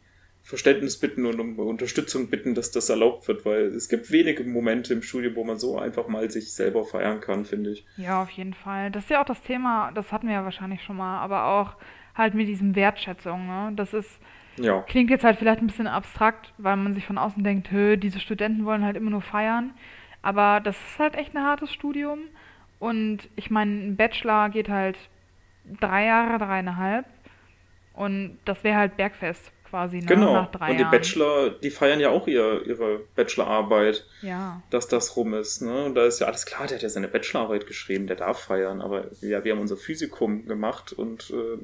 Verständnis bitten und um Unterstützung bitten, dass das erlaubt wird, weil es gibt wenige Momente im Studium, wo man so einfach mal sich selber feiern kann, finde ich. Ja, auf jeden Fall. Das ist ja auch das Thema, das hatten wir ja wahrscheinlich schon mal, aber auch halt mit diesem Wertschätzung, ne? Das ist, Ja. klingt jetzt halt vielleicht ein bisschen abstrakt, weil man sich von außen denkt, hö, diese Studenten wollen halt immer nur feiern. Aber das ist halt echt ein hartes Studium. Und ich meine, ein Bachelor geht halt drei Jahre, dreieinhalb. Und das wäre halt Bergfest quasi, ne? Genau. Nach drei Und die Jahren. Bachelor, die feiern ja auch ihr, ihre Bachelorarbeit, Ja. dass das rum ist. Ne? Und da ist ja alles klar, der hat ja seine Bachelorarbeit geschrieben, der darf feiern. Aber ja, wir haben unser Physikum gemacht und äh,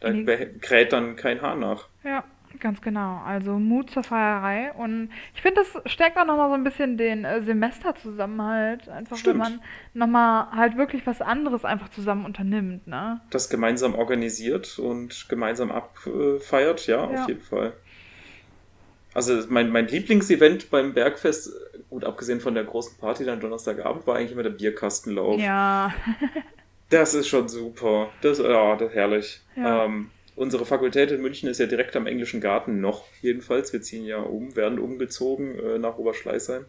da Nee. kräht dann kein Haar nach. Ja, ganz genau. Also Mut zur Feierei. Und ich finde, das stärkt auch nochmal so ein bisschen den äh, Semesterzusammenhalt. Einfach, Stimmt. wenn man nochmal halt wirklich was anderes einfach zusammen unternimmt, ne? Das gemeinsam organisiert und gemeinsam abfeiert, ja, Ja. auf jeden Fall. Also mein, mein Lieblingsevent beim Bergfest, gut abgesehen von der großen Party dann Donnerstagabend, war eigentlich immer der Bierkastenlauf. Ja, <laughs> Das ist schon super. Das, ja, das ist herrlich. Ja. Ähm, unsere Fakultät in München ist ja direkt am Englischen Garten noch, jedenfalls. Wir ziehen ja um, werden umgezogen äh, nach Oberschleißheim.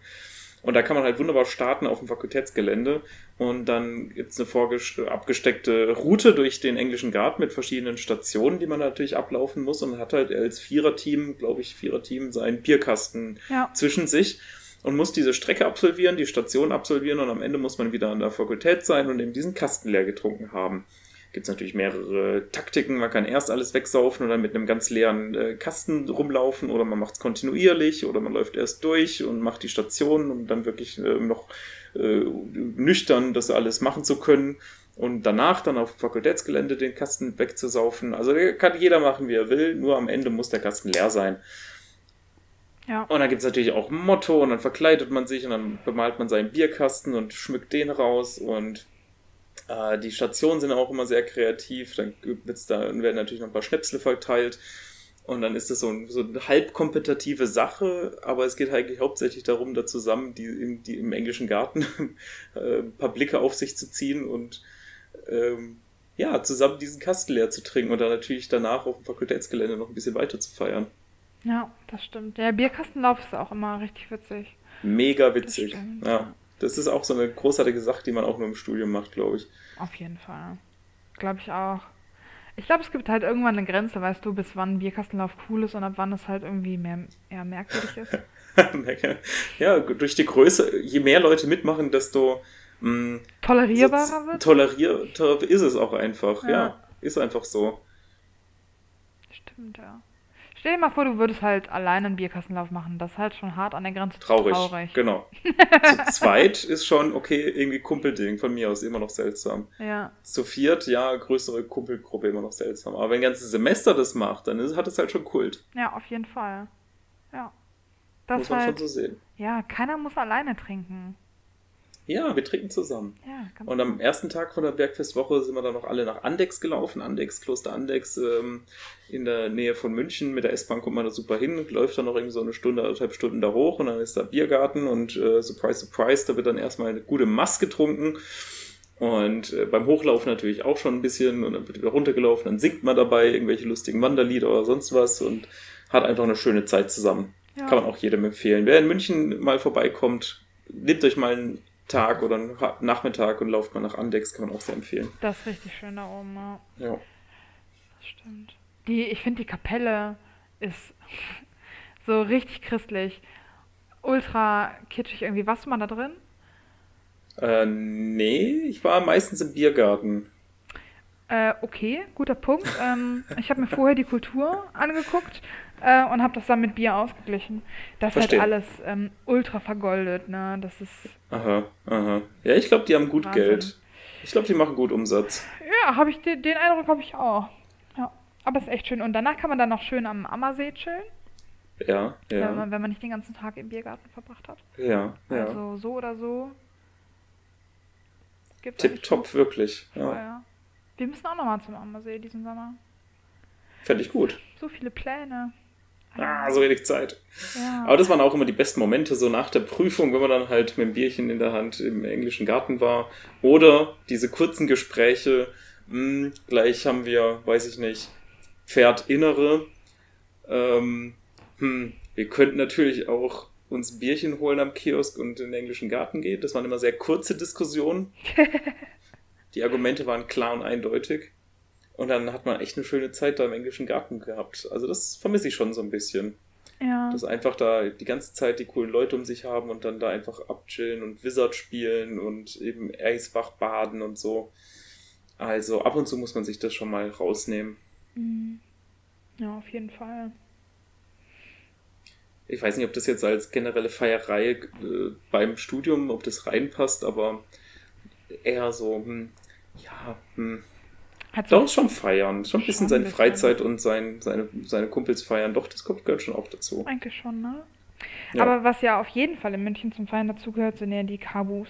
Und da kann man halt wunderbar starten auf dem Fakultätsgelände. Und dann gibt's eine vorgest- abgesteckte Route durch den englischen Garten mit verschiedenen Stationen, die man natürlich ablaufen muss. Und hat halt als Viererteam, glaube ich, Viererteam, seinen Bierkasten ja, zwischen sich und muss diese Strecke absolvieren, die Station absolvieren und am Ende muss man wieder an der Fakultät sein und eben diesen Kasten leer getrunken haben. Gibt es natürlich mehrere Taktiken. Man kann erst alles wegsaufen und dann mit einem ganz leeren äh, Kasten rumlaufen oder man macht es kontinuierlich oder man läuft erst durch und macht die Station, um dann wirklich äh, noch äh, nüchtern das alles machen zu können. Und danach dann auf Fakultätsgelände den Kasten wegzusaufen. Also kann jeder machen, wie er will, nur am Ende muss der Kasten leer sein. Ja. Und dann gibt es natürlich auch ein Motto und dann verkleidet man sich und dann bemalt man seinen Bierkasten und schmückt den raus und äh, die Stationen sind auch immer sehr kreativ. Dann, wird's da, dann werden natürlich noch ein paar Schnäpsle verteilt und dann ist es so, ein, so eine halb kompetitive Sache, aber es geht eigentlich hauptsächlich darum, da zusammen die, im- die im englischen Garten <laughs> äh, ein paar Blicke auf sich zu ziehen und ähm, ja, zusammen diesen Kasten leer zu trinken und dann natürlich danach auf dem Fakultätsgelände noch ein bisschen weiter zu feiern. Ja, das stimmt. Der Bierkastenlauf ist auch immer richtig witzig. Mega witzig. Das ja. Das ist auch so eine großartige Sache, die man auch nur im Studium macht, glaube ich. Auf jeden Fall. Glaube ich auch. Ich glaube, es gibt halt irgendwann eine Grenze, weißt du, bis wann Bierkastenlauf cool ist und ab wann es halt irgendwie mehr, eher merkwürdig ist. <laughs> ja, durch die Größe, je mehr Leute mitmachen, desto mh, Tolerierbarer so wird? tolerierter ist es auch einfach. Ja. Ja. ist einfach so. Stimmt, ja. Stell dir mal vor, du würdest halt alleine einen Bierkastenlauf machen. Das ist halt schon hart an der Grenze Traurig. traurig. Genau. <laughs> Zu zweit ist schon okay, irgendwie Kumpelding von mir aus immer noch seltsam. Ja, Zu viert, ja, größere Kumpelgruppe immer noch seltsam. Aber wenn ein ganzes Semester das macht, dann ist, hat es halt schon Kult. ja, auf jeden Fall. Ja. Das Muss man halt, schon so sehen. ja, keiner muss alleine trinken. Ja, wir trinken zusammen. Ja, Und am ersten Tag von der Bergfestwoche sind wir dann noch alle nach Andex gelaufen. Andex, Kloster Andex ähm, in der Nähe von München. Mit der S-Bahn kommt man da super hin, läuft dann noch irgendwie so eine Stunde, anderthalb Stunden da hoch und dann ist da Biergarten und äh, surprise, surprise, da wird dann erstmal eine gute Mass getrunken. Und äh, beim Hochlaufen natürlich auch schon ein bisschen und dann wird wieder runtergelaufen, dann singt man dabei irgendwelche lustigen Wanderlieder oder sonst was und hat einfach eine schöne Zeit zusammen. Ja. Kann man auch jedem empfehlen. Wer in München mal vorbeikommt, nehmt euch mal einen Tag oder einen Nachmittag und lauft mal nach Andex, kann man auch sehr empfehlen. Das ist richtig schön da oben, ja. Ja. Das stimmt. Die, ich finde, die Kapelle ist <laughs> so richtig christlich. Ultra kitschig irgendwie. Warst du mal da drin? Äh, nee, ich war meistens im Biergarten. Äh, okay, guter Punkt. Ähm, ich habe mir vorher die Kultur angeguckt äh, und habe das dann mit Bier ausgeglichen. Das ist halt alles ähm, ultra vergoldet, ne? Das ist, Aha, aha. Ja, ich glaube, die haben gut Wahnsinn. Geld. Ich glaube, die machen gut Umsatz. ja, habe ich den, den Eindruck habe ich auch. Ja, aber es ist echt schön. Und danach kann man dann noch schön am Ammersee chillen, Ja, wenn, ja, man, wenn man nicht den ganzen Tag im Biergarten verbracht hat. ja, ja. Also so oder so. Gibt's Tipptopp, wirklich. Ja, Ja. Wir müssen auch nochmal zum Ammersee diesen Sommer. fände ich gut. So viele Pläne. Ah, so wenig Zeit. Ja. Aber das waren auch immer die besten Momente, so nach der Prüfung, wenn man dann halt mit dem Bierchen in der Hand im englischen Garten war. Oder diese kurzen Gespräche Hm, gleich haben wir, weiß ich nicht, Pferdinnere. Ähm, hm, wir könnten natürlich auch uns Bierchen holen am Kiosk und in den englischen Garten gehen. Das waren immer sehr kurze Diskussionen. <laughs> Die Argumente waren klar und eindeutig. Und dann hat man echt eine schöne Zeit da im englischen Garten gehabt. Also das vermisse ich schon so ein bisschen. Ja. Dass einfach da die ganze Zeit die coolen Leute um sich haben und dann da einfach abchillen und Wizard spielen und eben Eisbach baden und so. Also ab und zu muss man sich das schon mal rausnehmen. Mhm. Ja, auf jeden Fall. Ich weiß nicht, ob das jetzt als generelle Feierei äh, beim Studium, ob das reinpasst, aber eher so, hm, ja, hm, Hat doch schon feiern. Schon ein bisschen seine ein bisschen. Freizeit und sein, seine, seine Kumpels feiern. Doch, das kommt, gehört schon auch dazu. eigentlich schon, ne? Ja. Aber was ja auf jeden Fall in München zum Feiern dazugehört, sind ja die Kabus.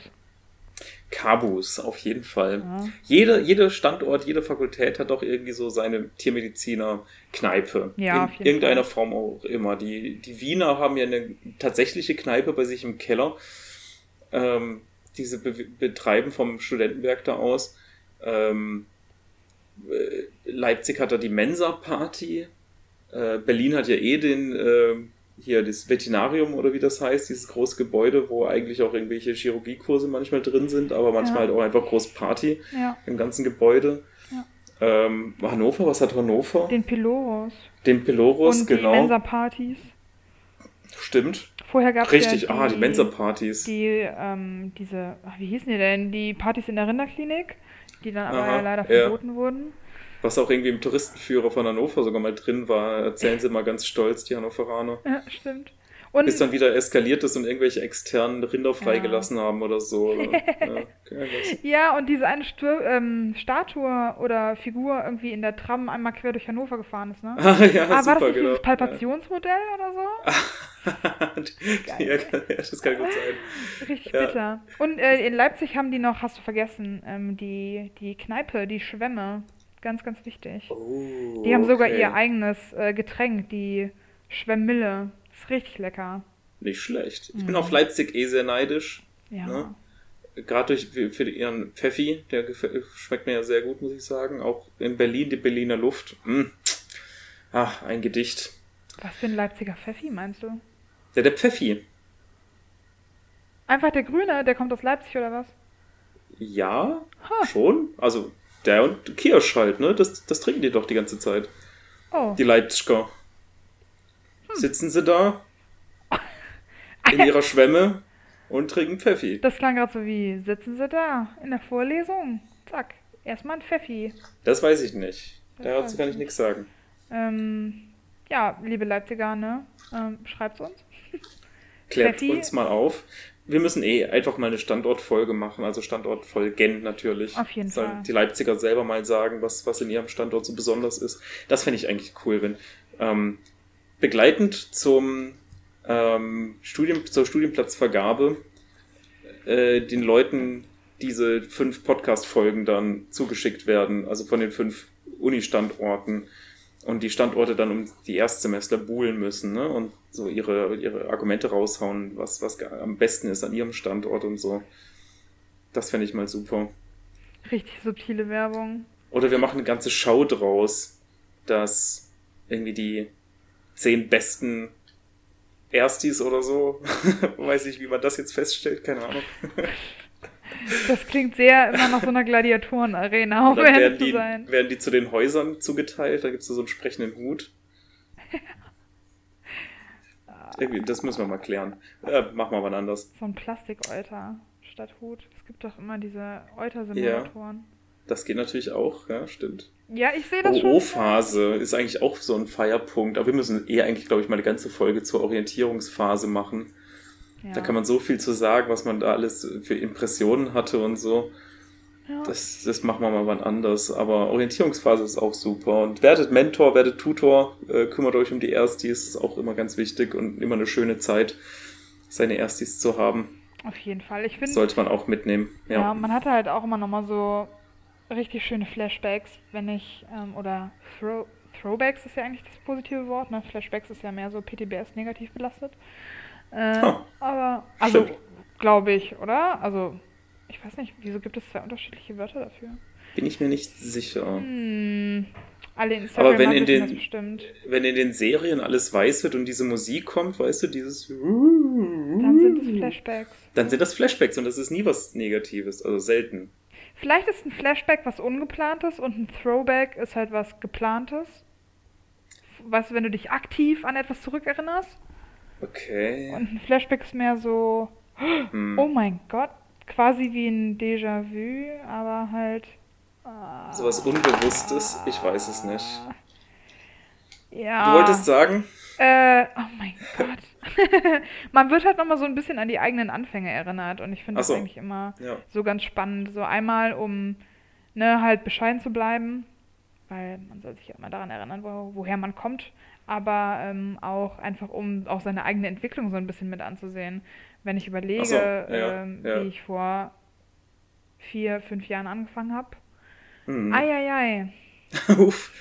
Kabus, auf jeden Fall. Ja. Jeder, jeder Standort, jede Fakultät hat doch irgendwie so seine Tiermediziner-Kneipe. Ja, In irgendeiner Fall. Form auch immer. Die, die Wiener haben ja eine tatsächliche Kneipe bei sich im Keller. Ähm, diese be betreiben vom Studentenwerk da aus. Ähm, äh, Leipzig hat da die Mensa-Party. Äh, Berlin hat ja eh den, äh, hier das Veterinarium oder wie das heißt, dieses große Gebäude, wo eigentlich auch irgendwelche Chirurgiekurse manchmal drin sind, aber manchmal Ja. halt auch einfach groß Party Ja, im ganzen Gebäude. Ja. Ähm, Hannover, was hat Hannover? Den, den Piloros. Pilorus, Und die genau. Mensa-Partys. Stimmt. Vorher gab es Richtig, ja ah, die Mensa-Partys. Die, ähm, diese, ach, wie hießen die denn? Die Partys in der Rinderklinik, die dann aber Aha, ja leider ja. verboten wurden. Was auch irgendwie im Touristenführer von Hannover sogar mal drin war, erzählen sie mal ganz stolz, die Hannoveraner. Ja, stimmt. Und Bis dann wieder eskaliert ist und irgendwelche externen Rinder freigelassen haben oder so. <laughs> Oder, ja, ja, und diese eine Stu ähm, Statue oder Figur irgendwie in der Tram einmal quer durch Hannover gefahren ist, ne? ah, <laughs> ja, ah, war super, das nicht genau. dieses Palpationsmodell oder so? <laughs> ja, ja, das kann gut sein. Richtig Ja. bitter. Und äh, in Leipzig haben die noch, hast du vergessen, ähm, die, die Kneipe, die Schwämme. Ganz, ganz wichtig. Oh, Die haben sogar okay. ihr eigenes äh, Getränk, die Schwemmille. Ist richtig lecker. Nicht schlecht. Ich bin Mhm. auf Leipzig eh sehr neidisch. Ja. Ne? Gerade durch für, ihren Pfeffi, der schmeckt mir ja sehr gut, muss ich sagen. Auch in Berlin, die Berliner Luft. Mm. Ach, ein Gedicht. Was für ein Leipziger Pfeffi meinst du? Ja, der Pfeffi. Einfach der Grüne, der kommt aus Leipzig oder was? Ja, Ha. schon. Also der und Kirsch halt, ne? Das, das trinken die doch die ganze Zeit. Oh. Die Leipziger. Hm. Sitzen sie da in <laughs> ihrer Schwemme und trinken Pfeffi. Das klang gerade so wie, sitzen Sie da in der Vorlesung? Zack, erstmal ein Pfeffi. Das weiß ich nicht. Das Dazu kann ich ich nichts sagen. Ähm, ja, liebe Leipziger, ne? Ähm, schreibt's uns. <laughs> Klärt Pfeffi? uns mal auf. Wir müssen eh einfach mal eine Standortfolge machen, also Standortfolgen natürlich. Auf jeden Sollen Fall. die Leipziger selber mal sagen, was, was in ihrem Standort so besonders ist. Das fände ich eigentlich cool, wenn ähm, begleitend zum ähm, Studien, zur Studienplatzvergabe äh, den Leuten diese fünf Podcast-Folgen dann zugeschickt werden, also von den fünf Uni-Standorten und die Standorte dann um die Erstsemester buhlen müssen ne? und so ihre, ihre Argumente raushauen, was, was am besten ist an ihrem Standort und so. Das fände ich mal super. Richtig subtile Werbung. Oder wir machen eine ganze Show draus, dass irgendwie die zehn besten Erstis oder so, <laughs> weiß ich, wie man das jetzt feststellt, keine Ahnung. <laughs> Das klingt sehr immer nach so einer Gladiatorenarena, um <laughs> ehrlich zu die, sein. werden die zu den Häusern zugeteilt, da gibt es so einen entsprechenden Hut. Irgendwie, das müssen wir mal klären. Ja, machen wir wann anders. So ein Plastik-Euter statt Hut. Es gibt doch immer diese Euter-Simulatoren. Das geht natürlich auch, ja, stimmt. Ja. ich sehe das schon. OO-Phase ist eigentlich auch so ein Feierpunkt, aber wir müssen eher eigentlich, glaube ich, mal eine ganze Folge zur Orientierungsphase machen. Ja. Da kann man so viel zu sagen, was man da alles für Impressionen hatte und so. Ja. Das, das machen wir mal wann anders. Aber Orientierungsphase ist auch super. Und werdet Mentor, werdet Tutor, äh, kümmert euch um die Erstis, ist auch immer ganz wichtig und immer eine schöne Zeit, seine Erstis zu haben. Auf jeden Fall. Ich finde, Sollte man auch mitnehmen. ja. Ja. man hatte halt auch immer nochmal so richtig schöne Flashbacks, wenn ich, ähm, oder Throw, Throwbacks ist ja eigentlich das positive Wort, ne? Flashbacks ist ja mehr so PTBS negativ belastet. Äh, Ah, aber, also, glaube ich, oder? Also, ich weiß nicht, wieso gibt es zwei unterschiedliche Wörter dafür? Bin ich mir nicht sicher. Hm. Alle Aber wenn in den- das. Wenn in den Serien alles weiß wird und diese Musik kommt, weißt du, dieses. Dann sind es Flashbacks. Dann sind das Flashbacks und das ist nie was Negatives, also selten. Vielleicht ist ein Flashback was Ungeplantes und ein Throwback ist halt was Geplantes. Weißt du, wenn du dich aktiv an etwas zurückerinnerst. Okay. Und ein Flashback ist mehr so, <gasps> Hm. oh mein Gott, quasi wie ein Déjà-vu, aber halt. ah, Sowas Unbewusstes, ich weiß es nicht. Ja. Du wolltest sagen? Äh, oh mein Gott. <laughs> Man wird halt nochmal so ein bisschen an die eigenen Anfänge erinnert und ich finde Ach das so. eigentlich immer Ja. so ganz spannend. So einmal, um ne, halt bescheiden zu bleiben, weil man soll sich ja immer daran erinnern, wo, woher man kommt, aber ähm, auch einfach, um auch seine eigene Entwicklung so ein bisschen mit anzusehen. Wenn ich überlege, so, ja, ähm, ja. wie ich vor vier, fünf Jahren angefangen habe. Hm. Eieiei. <laughs> Uff.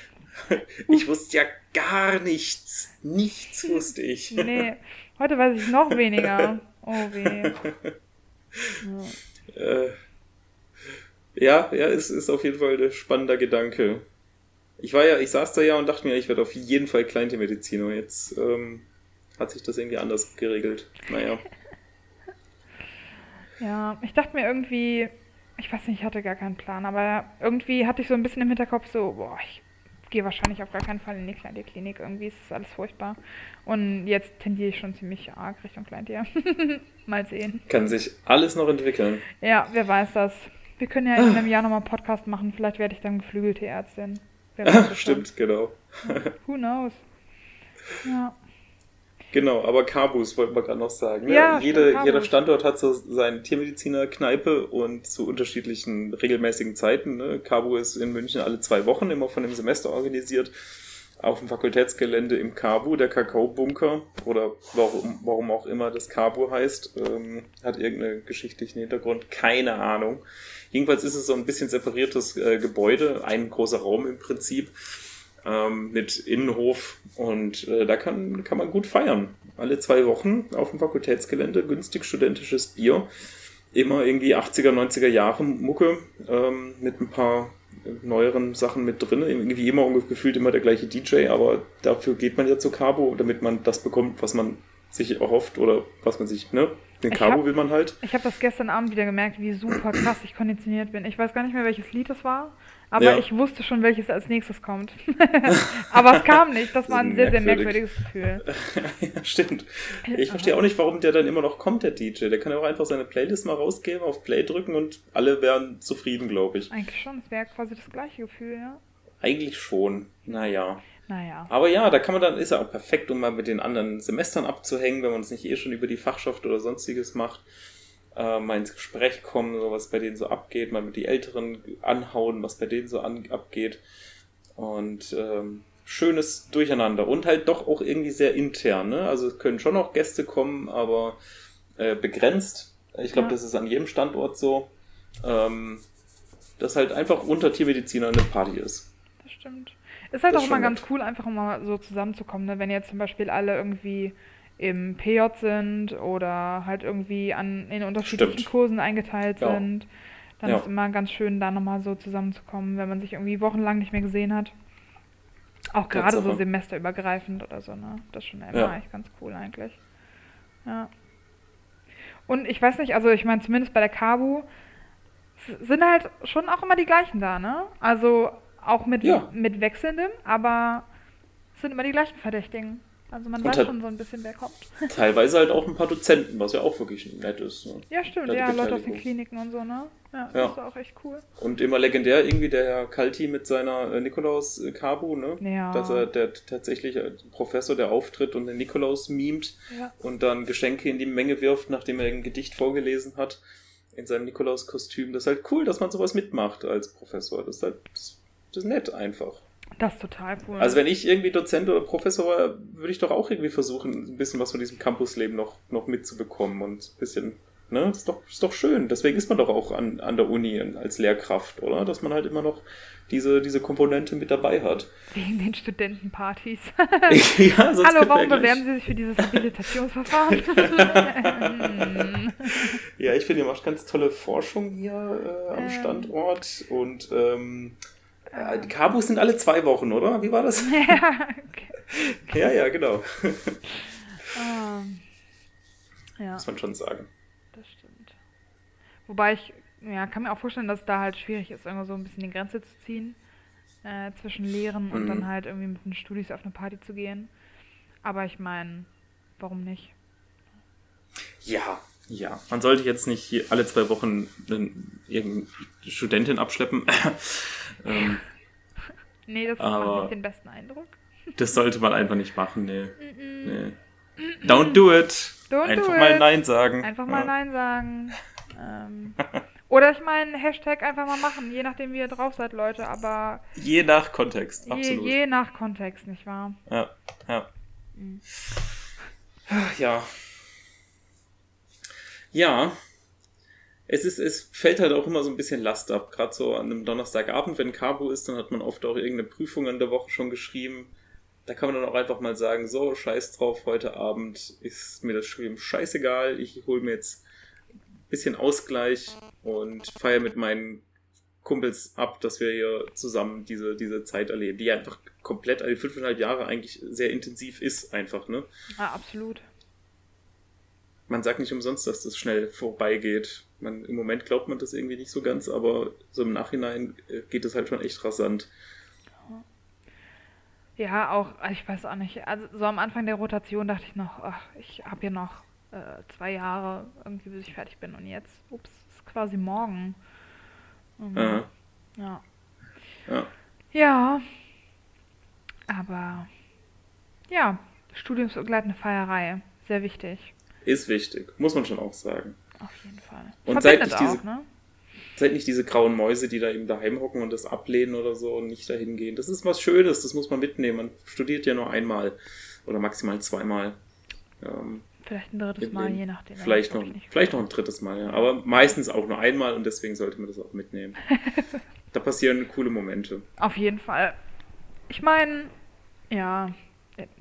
<laughs> Ich wusste ja gar nichts. Nichts wusste ich. <laughs> Nee, heute weiß ich noch weniger. Oh weh. <laughs> Ja. Äh, ja, ja, es ist auf jeden Fall ein spannender Gedanke. Ich war ja, ich saß da ja und dachte mir, ich werde auf jeden Fall Kleintiermediziner. Jetzt ähm, hat sich das irgendwie anders geregelt. Naja. Ja, ich dachte mir irgendwie, ich weiß nicht, ich hatte gar keinen Plan, aber irgendwie hatte ich so ein bisschen im Hinterkopf so, boah, ich gehe wahrscheinlich auf gar keinen Fall in die Kleintierklinik, irgendwie ist das alles furchtbar. Und jetzt tendiere ich schon ziemlich arg Richtung Kleintier. <laughs> Mal sehen. Kann sich alles noch entwickeln. Ja, wer weiß das. Wir können ja in einem Jahr nochmal einen Podcast machen, vielleicht werde ich dann geflügelte Ärztin. Wer weiß <laughs> das schon. Stimmt, genau. Who knows? Ja. Genau, aber Kabus wollten wir gerade noch sagen. ne? Ja, Jede, stimmt, jeder. Standort hat so seine Tiermediziner-Kneipe und zu unterschiedlichen regelmäßigen Zeiten. Ne? Kabu ist in München alle zwei Wochen, immer von dem Semester organisiert. Auf dem Fakultätsgelände im Kabu, der Kakaobunker, oder warum, warum auch immer das Kabu heißt, ähm, hat irgendeinen geschichtlichen Hintergrund, keine Ahnung. Jedenfalls ist es so ein bisschen separiertes äh, Gebäude, ein großer Raum im Prinzip ähm, mit Innenhof und äh, da kann, kann man gut feiern. Alle zwei Wochen auf dem Fakultätsgelände günstig studentisches Bier. Immer irgendwie 80er, 90er Jahre Mucke ähm, mit ein paar neueren Sachen mit drin. Irgendwie immer ungefähr gefühlt immer der gleiche DJ, aber dafür geht man ja zu Cabo, damit man das bekommt, was man sich erhofft oder was man sich, ne? Den Cabo hab- will man halt. Ich habe das gestern Abend wieder gemerkt, wie super krass ich konditioniert bin. Ich weiß gar nicht mehr, welches Lied das war, aber Ja. ich wusste schon, welches als nächstes kommt. <laughs> aber es kam nicht. Das war ein sehr, sehr Merkwürdig. merkwürdiges Gefühl. <laughs> ja, stimmt. Ich verstehe auch nicht, warum der dann immer noch kommt, der DJ. Der kann ja auch einfach seine Playlist mal rausgeben, auf Play drücken und alle wären zufrieden, glaube ich. Eigentlich schon, es wäre quasi das gleiche Gefühl, ja. Eigentlich schon. Naja. Naja. Aber ja, da kann man dann, ist ja auch perfekt, um mal mit den anderen Semestern abzuhängen, wenn man es nicht eh schon über die Fachschaft oder sonstiges macht. Äh, mal ins Gespräch kommen, so was bei denen so abgeht, mal mit die Älteren anhauen, was bei denen so an, abgeht. Und ähm, schönes Durcheinander. Und halt doch auch irgendwie sehr intern. Ne? Also es können schon noch Gäste kommen, aber äh, begrenzt. Ich glaube, Ja. das ist an jedem Standort so. Ähm, dass halt einfach unter Tiermedizinern eine Party ist. Das stimmt. Ist halt Das auch immer ganz cool, einfach mal so zusammenzukommen, ne? Wenn jetzt zum Beispiel alle irgendwie im PJ sind oder halt irgendwie an, in unterschiedlichen Stimmt. Kursen eingeteilt Ja. sind, dann Ja. ist immer ganz schön, da nochmal so zusammenzukommen, wenn man sich irgendwie wochenlang nicht mehr gesehen hat. Auch gerade so semesterübergreifend oder so, ne? Das ist schon immer Ja. echt ganz cool eigentlich. Ja. Und ich weiß nicht, also ich meine, zumindest bei der Kabu sind halt schon auch immer die gleichen da, ne? Also auch mit, Ja. mit wechselndem, aber es sind immer die gleichen Verdächtigen. Also man Und weiß schon so ein bisschen, wer kommt. <laughs> Teilweise halt auch ein paar Dozenten, was ja auch wirklich nett ist. Ne? Ja, stimmt, Ja, Leute aus den. Kliniken und so, ne? Ja, Ja. das ist auch echt cool. Und immer legendär irgendwie der Herr Kalti mit seiner äh, Nikolaus äh, Kabu, ne? Ja. Dass er der tatsächlich äh, Professor, der auftritt und den Nikolaus mimt Ja. und dann Geschenke in die Menge wirft, nachdem er ein Gedicht vorgelesen hat in seinem Nikolaus-Kostüm. Das ist halt cool, dass man sowas mitmacht als Professor. Das ist halt das, das ist nett einfach. Das ist total cool. Also wenn ich irgendwie Dozent oder Professor war, würde ich doch auch irgendwie versuchen, ein bisschen was von diesem Campusleben noch, noch mitzubekommen und ein bisschen, ne, das ist doch, ist doch schön. Deswegen ist man doch auch an, an der Uni als Lehrkraft, oder? Dass man halt immer noch diese, diese Komponente mit dabei hat. Wegen den Studentenpartys. <laughs> <laughs> ja, sonst Hallo, warum bewerben Sie sich für dieses Habilitationsverfahren? <laughs> Ja, ich finde, ihr macht ganz tolle Forschung hier äh, am Ähm. Standort. Und ähm, äh, die Kabus sind alle zwei Wochen, oder? Wie war das? <laughs> ja, <laughs> okay. ja, ja, genau. Ähm, ja, Muss man schon sagen. das stimmt. Wobei ich ja, kann mir auch vorstellen, dass da halt schwierig ist, irgendwo so ein bisschen die Grenze zu ziehen äh, zwischen Lehren und Mhm. dann halt irgendwie mit den Studis auf eine Party zu gehen. Aber ich meine, warum nicht? Ja, ja. Man sollte jetzt nicht alle zwei Wochen einen- irgendeine Studentin abschleppen. <laughs> ähm, Nee, das macht nicht den besten Eindruck. das sollte man einfach nicht machen, nee. nee. Don't do it. Don't einfach do mal it. Nein sagen. Einfach mal ja. Nein sagen. <laughs> Ähm, oder ich meine, Hashtag einfach mal machen, je nachdem, wie ihr drauf seid, Leute. Aber Je nach Kontext, je, absolut. je nach Kontext, nicht wahr? Ja, ja. Mhm. Ja. Ja. Es, ist, es fällt halt auch immer so ein bisschen Last ab. Gerade so an einem Donnerstagabend, wenn Cabo ist, dann hat man oft auch irgendeine Prüfung in der Woche schon geschrieben. Da kann man dann auch einfach mal sagen, so, scheiß drauf, heute Abend ist mir das Studium scheißegal. Ich hole mir jetzt ein bisschen Ausgleich und feiere mit meinen Kumpels ab, dass wir hier zusammen diese, diese Zeit erleben, die einfach komplett, also fünfeinhalb Jahre eigentlich sehr intensiv ist, einfach, ne? Ah, absolut. Man sagt nicht umsonst, dass das schnell vorbeigeht. Man, Im Moment glaubt man das irgendwie nicht so ganz, aber so im Nachhinein äh, geht es halt schon echt rasant. Ja, auch, also ich weiß auch nicht. Also so am Anfang der Rotation dachte ich noch, ach, ich habe hier noch äh, zwei Jahre irgendwie, bis ich fertig bin. Und jetzt, ups, ist quasi morgen. Mhm. Äh, Ja. ja. Ja. Aber ja, studiumsbegleitende Feierei. Sehr wichtig. Ist wichtig, muss man schon auch sagen. Auf jeden Fall. Und Verbindet ich diese- auch, ne? Seid nicht diese grauen Mäuse, die da eben daheim hocken und das ablehnen oder so und nicht dahin gehen. Das ist was Schönes, das muss man mitnehmen. Man studiert ja nur einmal oder maximal zweimal. Ähm, Vielleicht ein drittes Mal, je nachdem. Vielleicht noch, nicht. vielleicht noch ein drittes Mal, ja. Aber meistens auch nur einmal und deswegen sollte man das auch mitnehmen. <laughs> da passieren coole Momente. Auf jeden Fall. Ich meine, ja,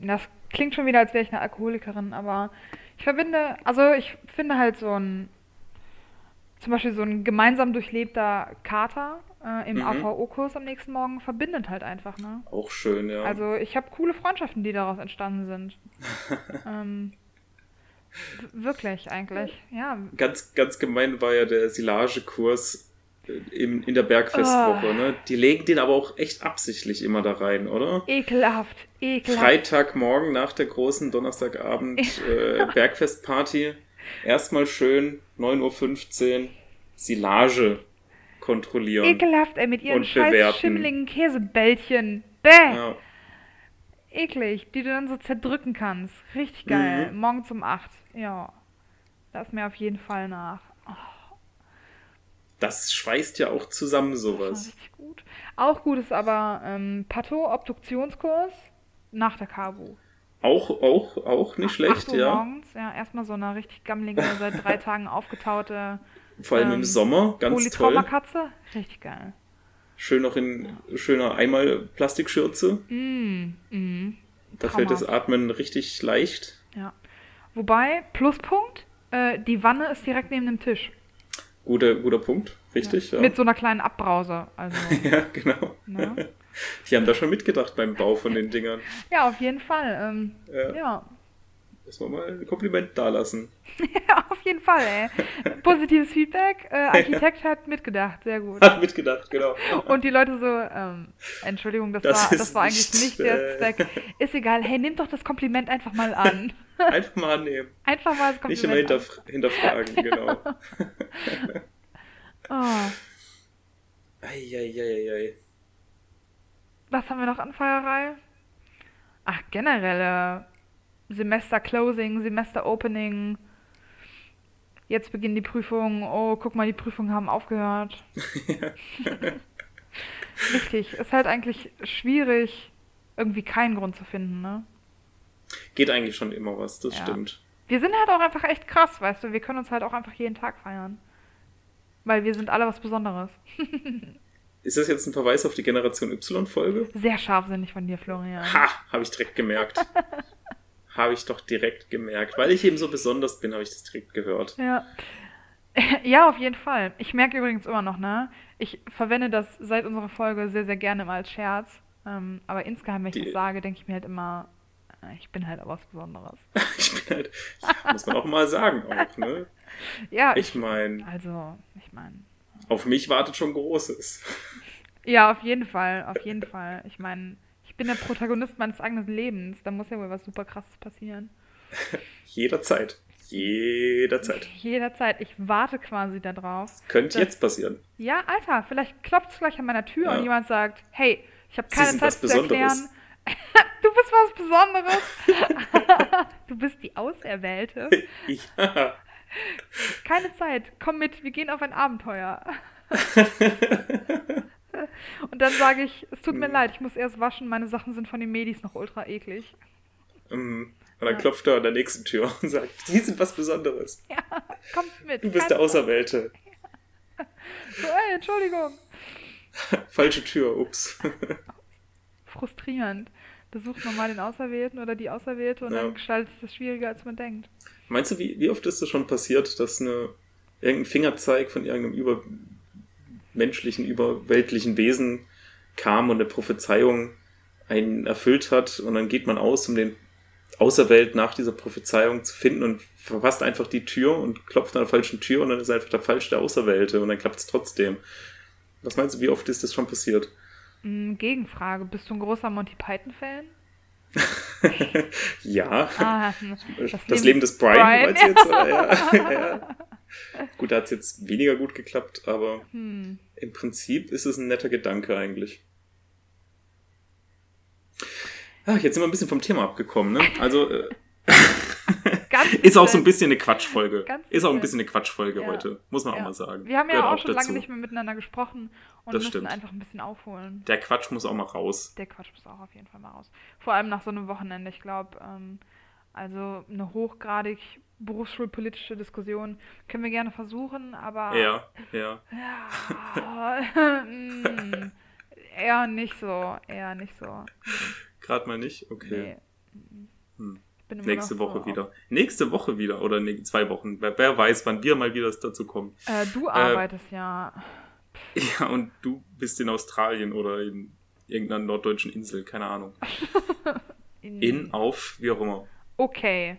das klingt schon wieder, als wäre ich eine Alkoholikerin, aber ich verbinde, also ich finde halt so ein, zum Beispiel so ein gemeinsam durchlebter Kater äh, im Mhm. AVO-Kurs am nächsten Morgen verbindet halt einfach, ne? Auch schön, ja. Also ich habe coole Freundschaften, die daraus entstanden sind. <laughs> ähm, wirklich eigentlich, ja. ganz, ganz gemein war ja der Silagekurs in, in der Bergfestwoche. Ah. Ne? Die legen den aber auch echt absichtlich immer da rein, oder? Ekelhaft, ekelhaft. Freitagmorgen nach der großen Donnerstagabend äh, Bergfestparty. Erstmal schön 9.15 Uhr Silage kontrollieren. Ekelhaft, ey, mit ihren Und scheiß bewerten. schimmeligen Käsebällchen. Bäh! Ja, Eklig, die du dann so zerdrücken kannst. Richtig geil. Mhm. Morgens um 8. Ja. Lass mir auf jeden Fall nach. Das schweißt ja auch zusammen sowas. richtig gut. Auch gut ist aber ähm, Pato, Obduktionskurs nach der Kabu. Auch, auch, auch nicht schlecht, 8 Uhr ja. morgens, ja. Erstmal so eine richtig gammelige, seit drei <laughs> Tagen aufgetaute Vor allem im ähm, Sommer, ganz toll. Polytraumakatze. Richtig geil. Schön noch in schöner Einmal-Plastikschürze. Mm, mm. Da fällt das Traumhaft. Atmen richtig leicht. Ja. Wobei, Pluspunkt, äh, die Wanne ist direkt neben dem Tisch. Guter, guter Punkt, richtig, ja. Mit so einer kleinen Abbrause. Also, <laughs> ja, genau. ne? Die haben da schon mitgedacht beim Bau von den Dingern. <laughs> Ja, auf jeden Fall. Ähm, Ja. ja. Müssen wir mal ein Kompliment dalassen. <laughs> ja, auf jeden Fall, ey. Positives Feedback. Äh, Architekt hat mitgedacht, sehr gut. Hat mitgedacht, genau. Und die Leute so, ähm, Entschuldigung, das, Das war, das war eigentlich nicht, nicht der äh, Zweck. Ist egal, hey, nimm doch das Kompliment einfach mal an. Einfach mal annehmen. Einfach mal das Nicht immer Kompliment hinterf hinterfragen, <laughs> genau. Oh, Eieieiei. was haben wir noch an Feierei? Ach, generelle Semester-Closing, Semester-Opening. Jetzt beginnen die Prüfungen. Oh, guck mal, die Prüfungen haben aufgehört. <laughs> Richtig. Ist halt eigentlich schwierig, irgendwie keinen Grund zu finden, ne? Geht eigentlich schon immer was, das Ja. stimmt. Wir sind halt auch einfach echt krass, weißt du? Wir können uns halt auch einfach jeden Tag feiern. Weil wir sind alle was Besonderes. <laughs> Ist das jetzt ein Verweis auf die Generation Y-Folge? Sehr scharfsinnig von dir, Florian. Ha, habe ich direkt gemerkt. <laughs> habe ich doch direkt gemerkt. Weil ich eben so besonders bin, habe ich das direkt gehört. Ja. <laughs> Ja, auf jeden Fall. Ich merke übrigens immer noch, ne? Ich verwende das seit unserer Folge sehr, sehr gerne mal als Scherz. Ähm, aber insgeheim, wenn ich Die- das sage, denke ich mir halt immer, ich bin halt auch was Besonderes. <laughs> Ich bin halt, muss man auch mal sagen, auch, ne? <laughs> Ja, Ich meine, also, ich meine. auf mich wartet schon Großes. <laughs> Ja, auf jeden Fall, auf jeden Fall. Ich meine, ich bin der Protagonist meines eigenen Lebens. Da muss ja wohl was super krasses passieren. Jederzeit. Jederzeit. Jederzeit. Ich warte quasi darauf. Könnte Das- jetzt passieren. Ja, Alter, vielleicht klopft es gleich an meiner Tür Ja. und jemand sagt, hey, ich habe keine Zeit zu erklären. <laughs> Du bist was Besonderes. <laughs> du bist die Auserwählte. <laughs> Ja. Keine Zeit. Komm mit, wir gehen auf ein Abenteuer. Und dann sage ich, es tut mir Hm. leid, ich muss erst waschen, meine Sachen sind von den Medis noch ultra eklig. Mm. Und dann Ja. klopft er an der nächsten Tür und sagt, Sie sind was Besonderes. Ja, kommt mit. Du bist keine der Auserwählte. Zeit. So, ey, Entschuldigung. Falsche Tür, ups. Frustrierend. Besucht man mal den Auserwählten oder die Auserwählte und Ja. dann gestaltet sich das schwieriger, als man denkt. Meinst du, wie, wie oft ist das schon passiert, dass eine, irgendein Fingerzeig von irgendeinem übermenschlichen, überweltlichen Wesen kam und eine Prophezeiung einen erfüllt hat und dann geht man aus, um den Auserwählt nach dieser Prophezeiung zu finden und verpasst einfach die Tür und klopft an der falschen Tür und dann ist einfach der falsche der Auserwählte und dann klappt es trotzdem. Was meinst du, wie oft ist das schon passiert? Gegenfrage, bist du ein großer Monty Python-Fan? <laughs> ja. Ah, Das, Leben, des Brian, Brian. jetzt? Oder? Ja. <laughs> ja. Gut, da hat es jetzt weniger gut geklappt, aber Hm. im Prinzip ist es ein netter Gedanke eigentlich. Ah, jetzt sind wir ein bisschen vom Thema abgekommen, ne? Also äh, <laughs> Ganz ist auch so ein bisschen. eine Quatschfolge. Ist auch ein bisschen. eine Quatschfolge Ja. heute, muss man Ja. auch mal sagen. Wir haben ja Gehört auch schon lange dazu. nicht mehr miteinander gesprochen und Das müssen stimmt. einfach ein bisschen aufholen. Der Quatsch muss auch mal raus. Der Quatsch muss auch auf jeden Fall mal raus. Vor allem nach so einem Wochenende. Ich glaube, ähm, also eine hochgradig berufsschulpolitische Diskussion können wir gerne versuchen, aber Ja, ja. Ja, <laughs> mm, eher nicht so, eher nicht so. Gerade mal nicht? Okay. Nee. Hm. Nächste Woche wieder. Nächste Woche wieder oder nee, zwei Wochen. Wer, wer weiß, wann wir mal wieder dazu kommen. Äh, du arbeitest ja. <laughs> Ja, und du bist in Australien oder in irgendeiner norddeutschen Insel, keine Ahnung. <laughs> In, In, auf, wie auch immer. okay.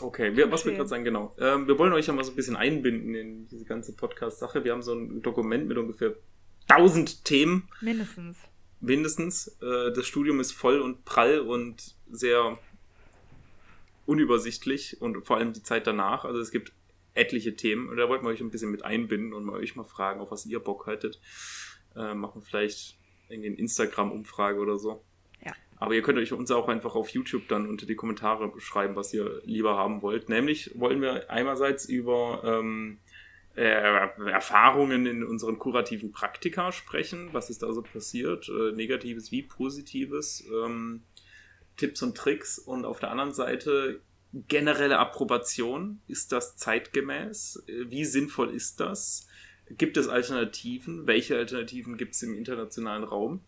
Okay, wir, was wir gerade sagen, genau. Ähm, wir wollen euch ja mal so ein bisschen einbinden in diese ganze Podcast-Sache. Wir haben so ein Dokument mit ungefähr 1000 Themen Mindestens. mindestens. Äh, das Studium ist voll und prall und sehr unübersichtlich und vor allem die Zeit danach. Also es gibt etliche Themen und da wollten wir euch ein bisschen mit einbinden und mal euch mal fragen, auf was ihr Bock hättet. Äh, machen vielleicht irgendwie eine Instagram-Umfrage oder so. Ja. Aber ihr könnt euch uns auch einfach auf YouTube dann unter die Kommentare schreiben, was ihr lieber haben wollt. Nämlich wollen wir einerseits über ähm, äh, Erfahrungen in unseren kurativen Praktika sprechen, was ist da so passiert, äh, negatives wie positives, ähm, Tipps und Tricks und auf der anderen Seite generelle Approbation, ist das zeitgemäß, wie sinnvoll ist das, gibt es Alternativen, welche Alternativen gibt es im internationalen Raum,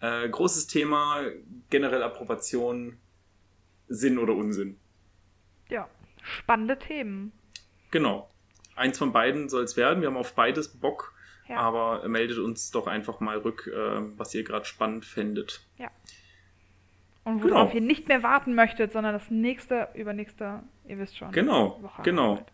äh, großes Thema, generelle Approbation, Sinn oder Unsinn. Ja. Spannende Themen. Genau. Eins von beiden soll es werden. Wir haben auf beides Bock. Ja. Aber meldet uns doch einfach mal rück, äh, was ihr gerade spannend fändet. Und Genau. worauf ihr nicht mehr warten möchtet, sondern das nächste, übernächste, ihr wisst schon. Genau, Woche genau. Arbeit.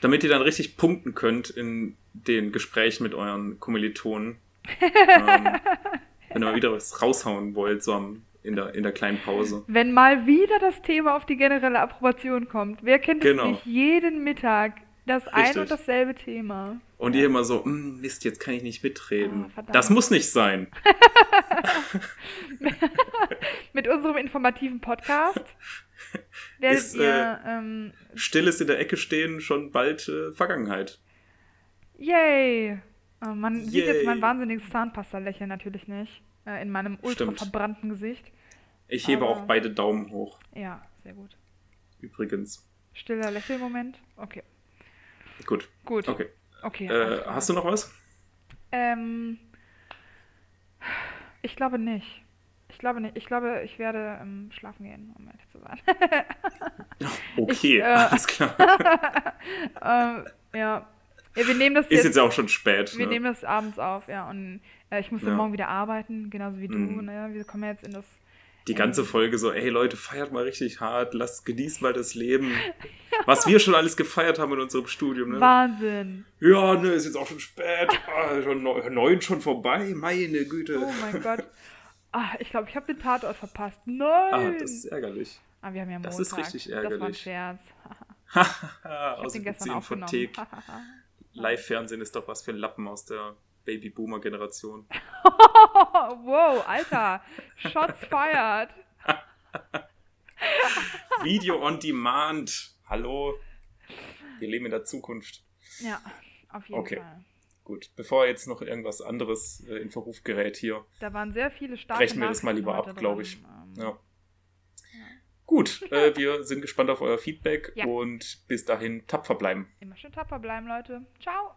Damit ihr dann richtig punkten könnt in den Gesprächen mit euren Kommilitonen. ähm, <laughs> wenn ihr mal wieder was raushauen wollt, so am, in, der, in der kleinen Pause. Wenn mal wieder das Thema auf die generelle Approbation kommt. Wer kennt Genau. es nicht? Jeden Mittag das ein Richtig. und dasselbe Thema. Und ihr immer so, "Mm, Mist, jetzt kann ich nicht mitreden. Ah, das muss nicht sein. <laughs> Mit unserem informativen Podcast <laughs> werdet Ist, ihr, ähm, Stilles in der Ecke stehen, schon bald äh, Vergangenheit. yay! Oh, man sieht jetzt Yay. mein wahnsinniges Zahnpasta-Lächeln natürlich nicht. Äh, in meinem ultra Stimmt. verbrannten Gesicht. Ich hebe Aber- auch beide Daumen hoch, Ja, sehr gut. übrigens. Stiller Lächelmoment. Okay. Gut, Gut. okay. Okay. Äh, hast du noch was? Ähm, ich glaube nicht. Ich glaube nicht. Ich glaube, ich werde ähm, schlafen gehen, um ehrlich zu sein. <laughs> Okay, äh, <laughs> alles klar. <laughs> ähm, ja, Ja, wir nehmen das Ist jetzt auch schon spät. Wir ne? nehmen das abends auf, ja. Und äh, ich muss. Ja. morgen wieder arbeiten, genauso wie du. Mhm. Ne? Wir kommen jetzt in das. Die ganze Folge so, ey Leute, feiert mal richtig hart, lasst, genießt mal das Leben. <laughs> Was wir schon alles gefeiert haben in unserem Studium, ne? Wahnsinn. Ja, ne, ist jetzt auch schon spät. Ah, schon neun, schon vorbei, meine Güte. Oh mein Gott. <laughs> Ah, ich glaube, ich habe den Tatort verpasst. ah, Nein. das ist ärgerlich. Ah, wir haben ja Montag. das ist richtig Das war ein ärgerlich. Scherz. <laughs> Ich habe aus den gestern aufgenommen. Live-Fernsehen ist doch was für ein Lappen aus der Baby-Boomer-Generation. <laughs> wow, Alter. Shots fired. <laughs> Video on Demand. Hallo. Wir leben in der Zukunft. Ja, auf jeden Okay. Fall. Gut, bevor jetzt noch irgendwas anderes äh, in Verruf gerät hier, Da waren sehr viele starke brechen wir das mal lieber ab, glaube ich. Ähm, Ja. Gut, äh, wir sind gespannt auf euer Feedback Ja. und bis dahin tapfer bleiben. Immer schön tapfer bleiben, Leute. Ciao.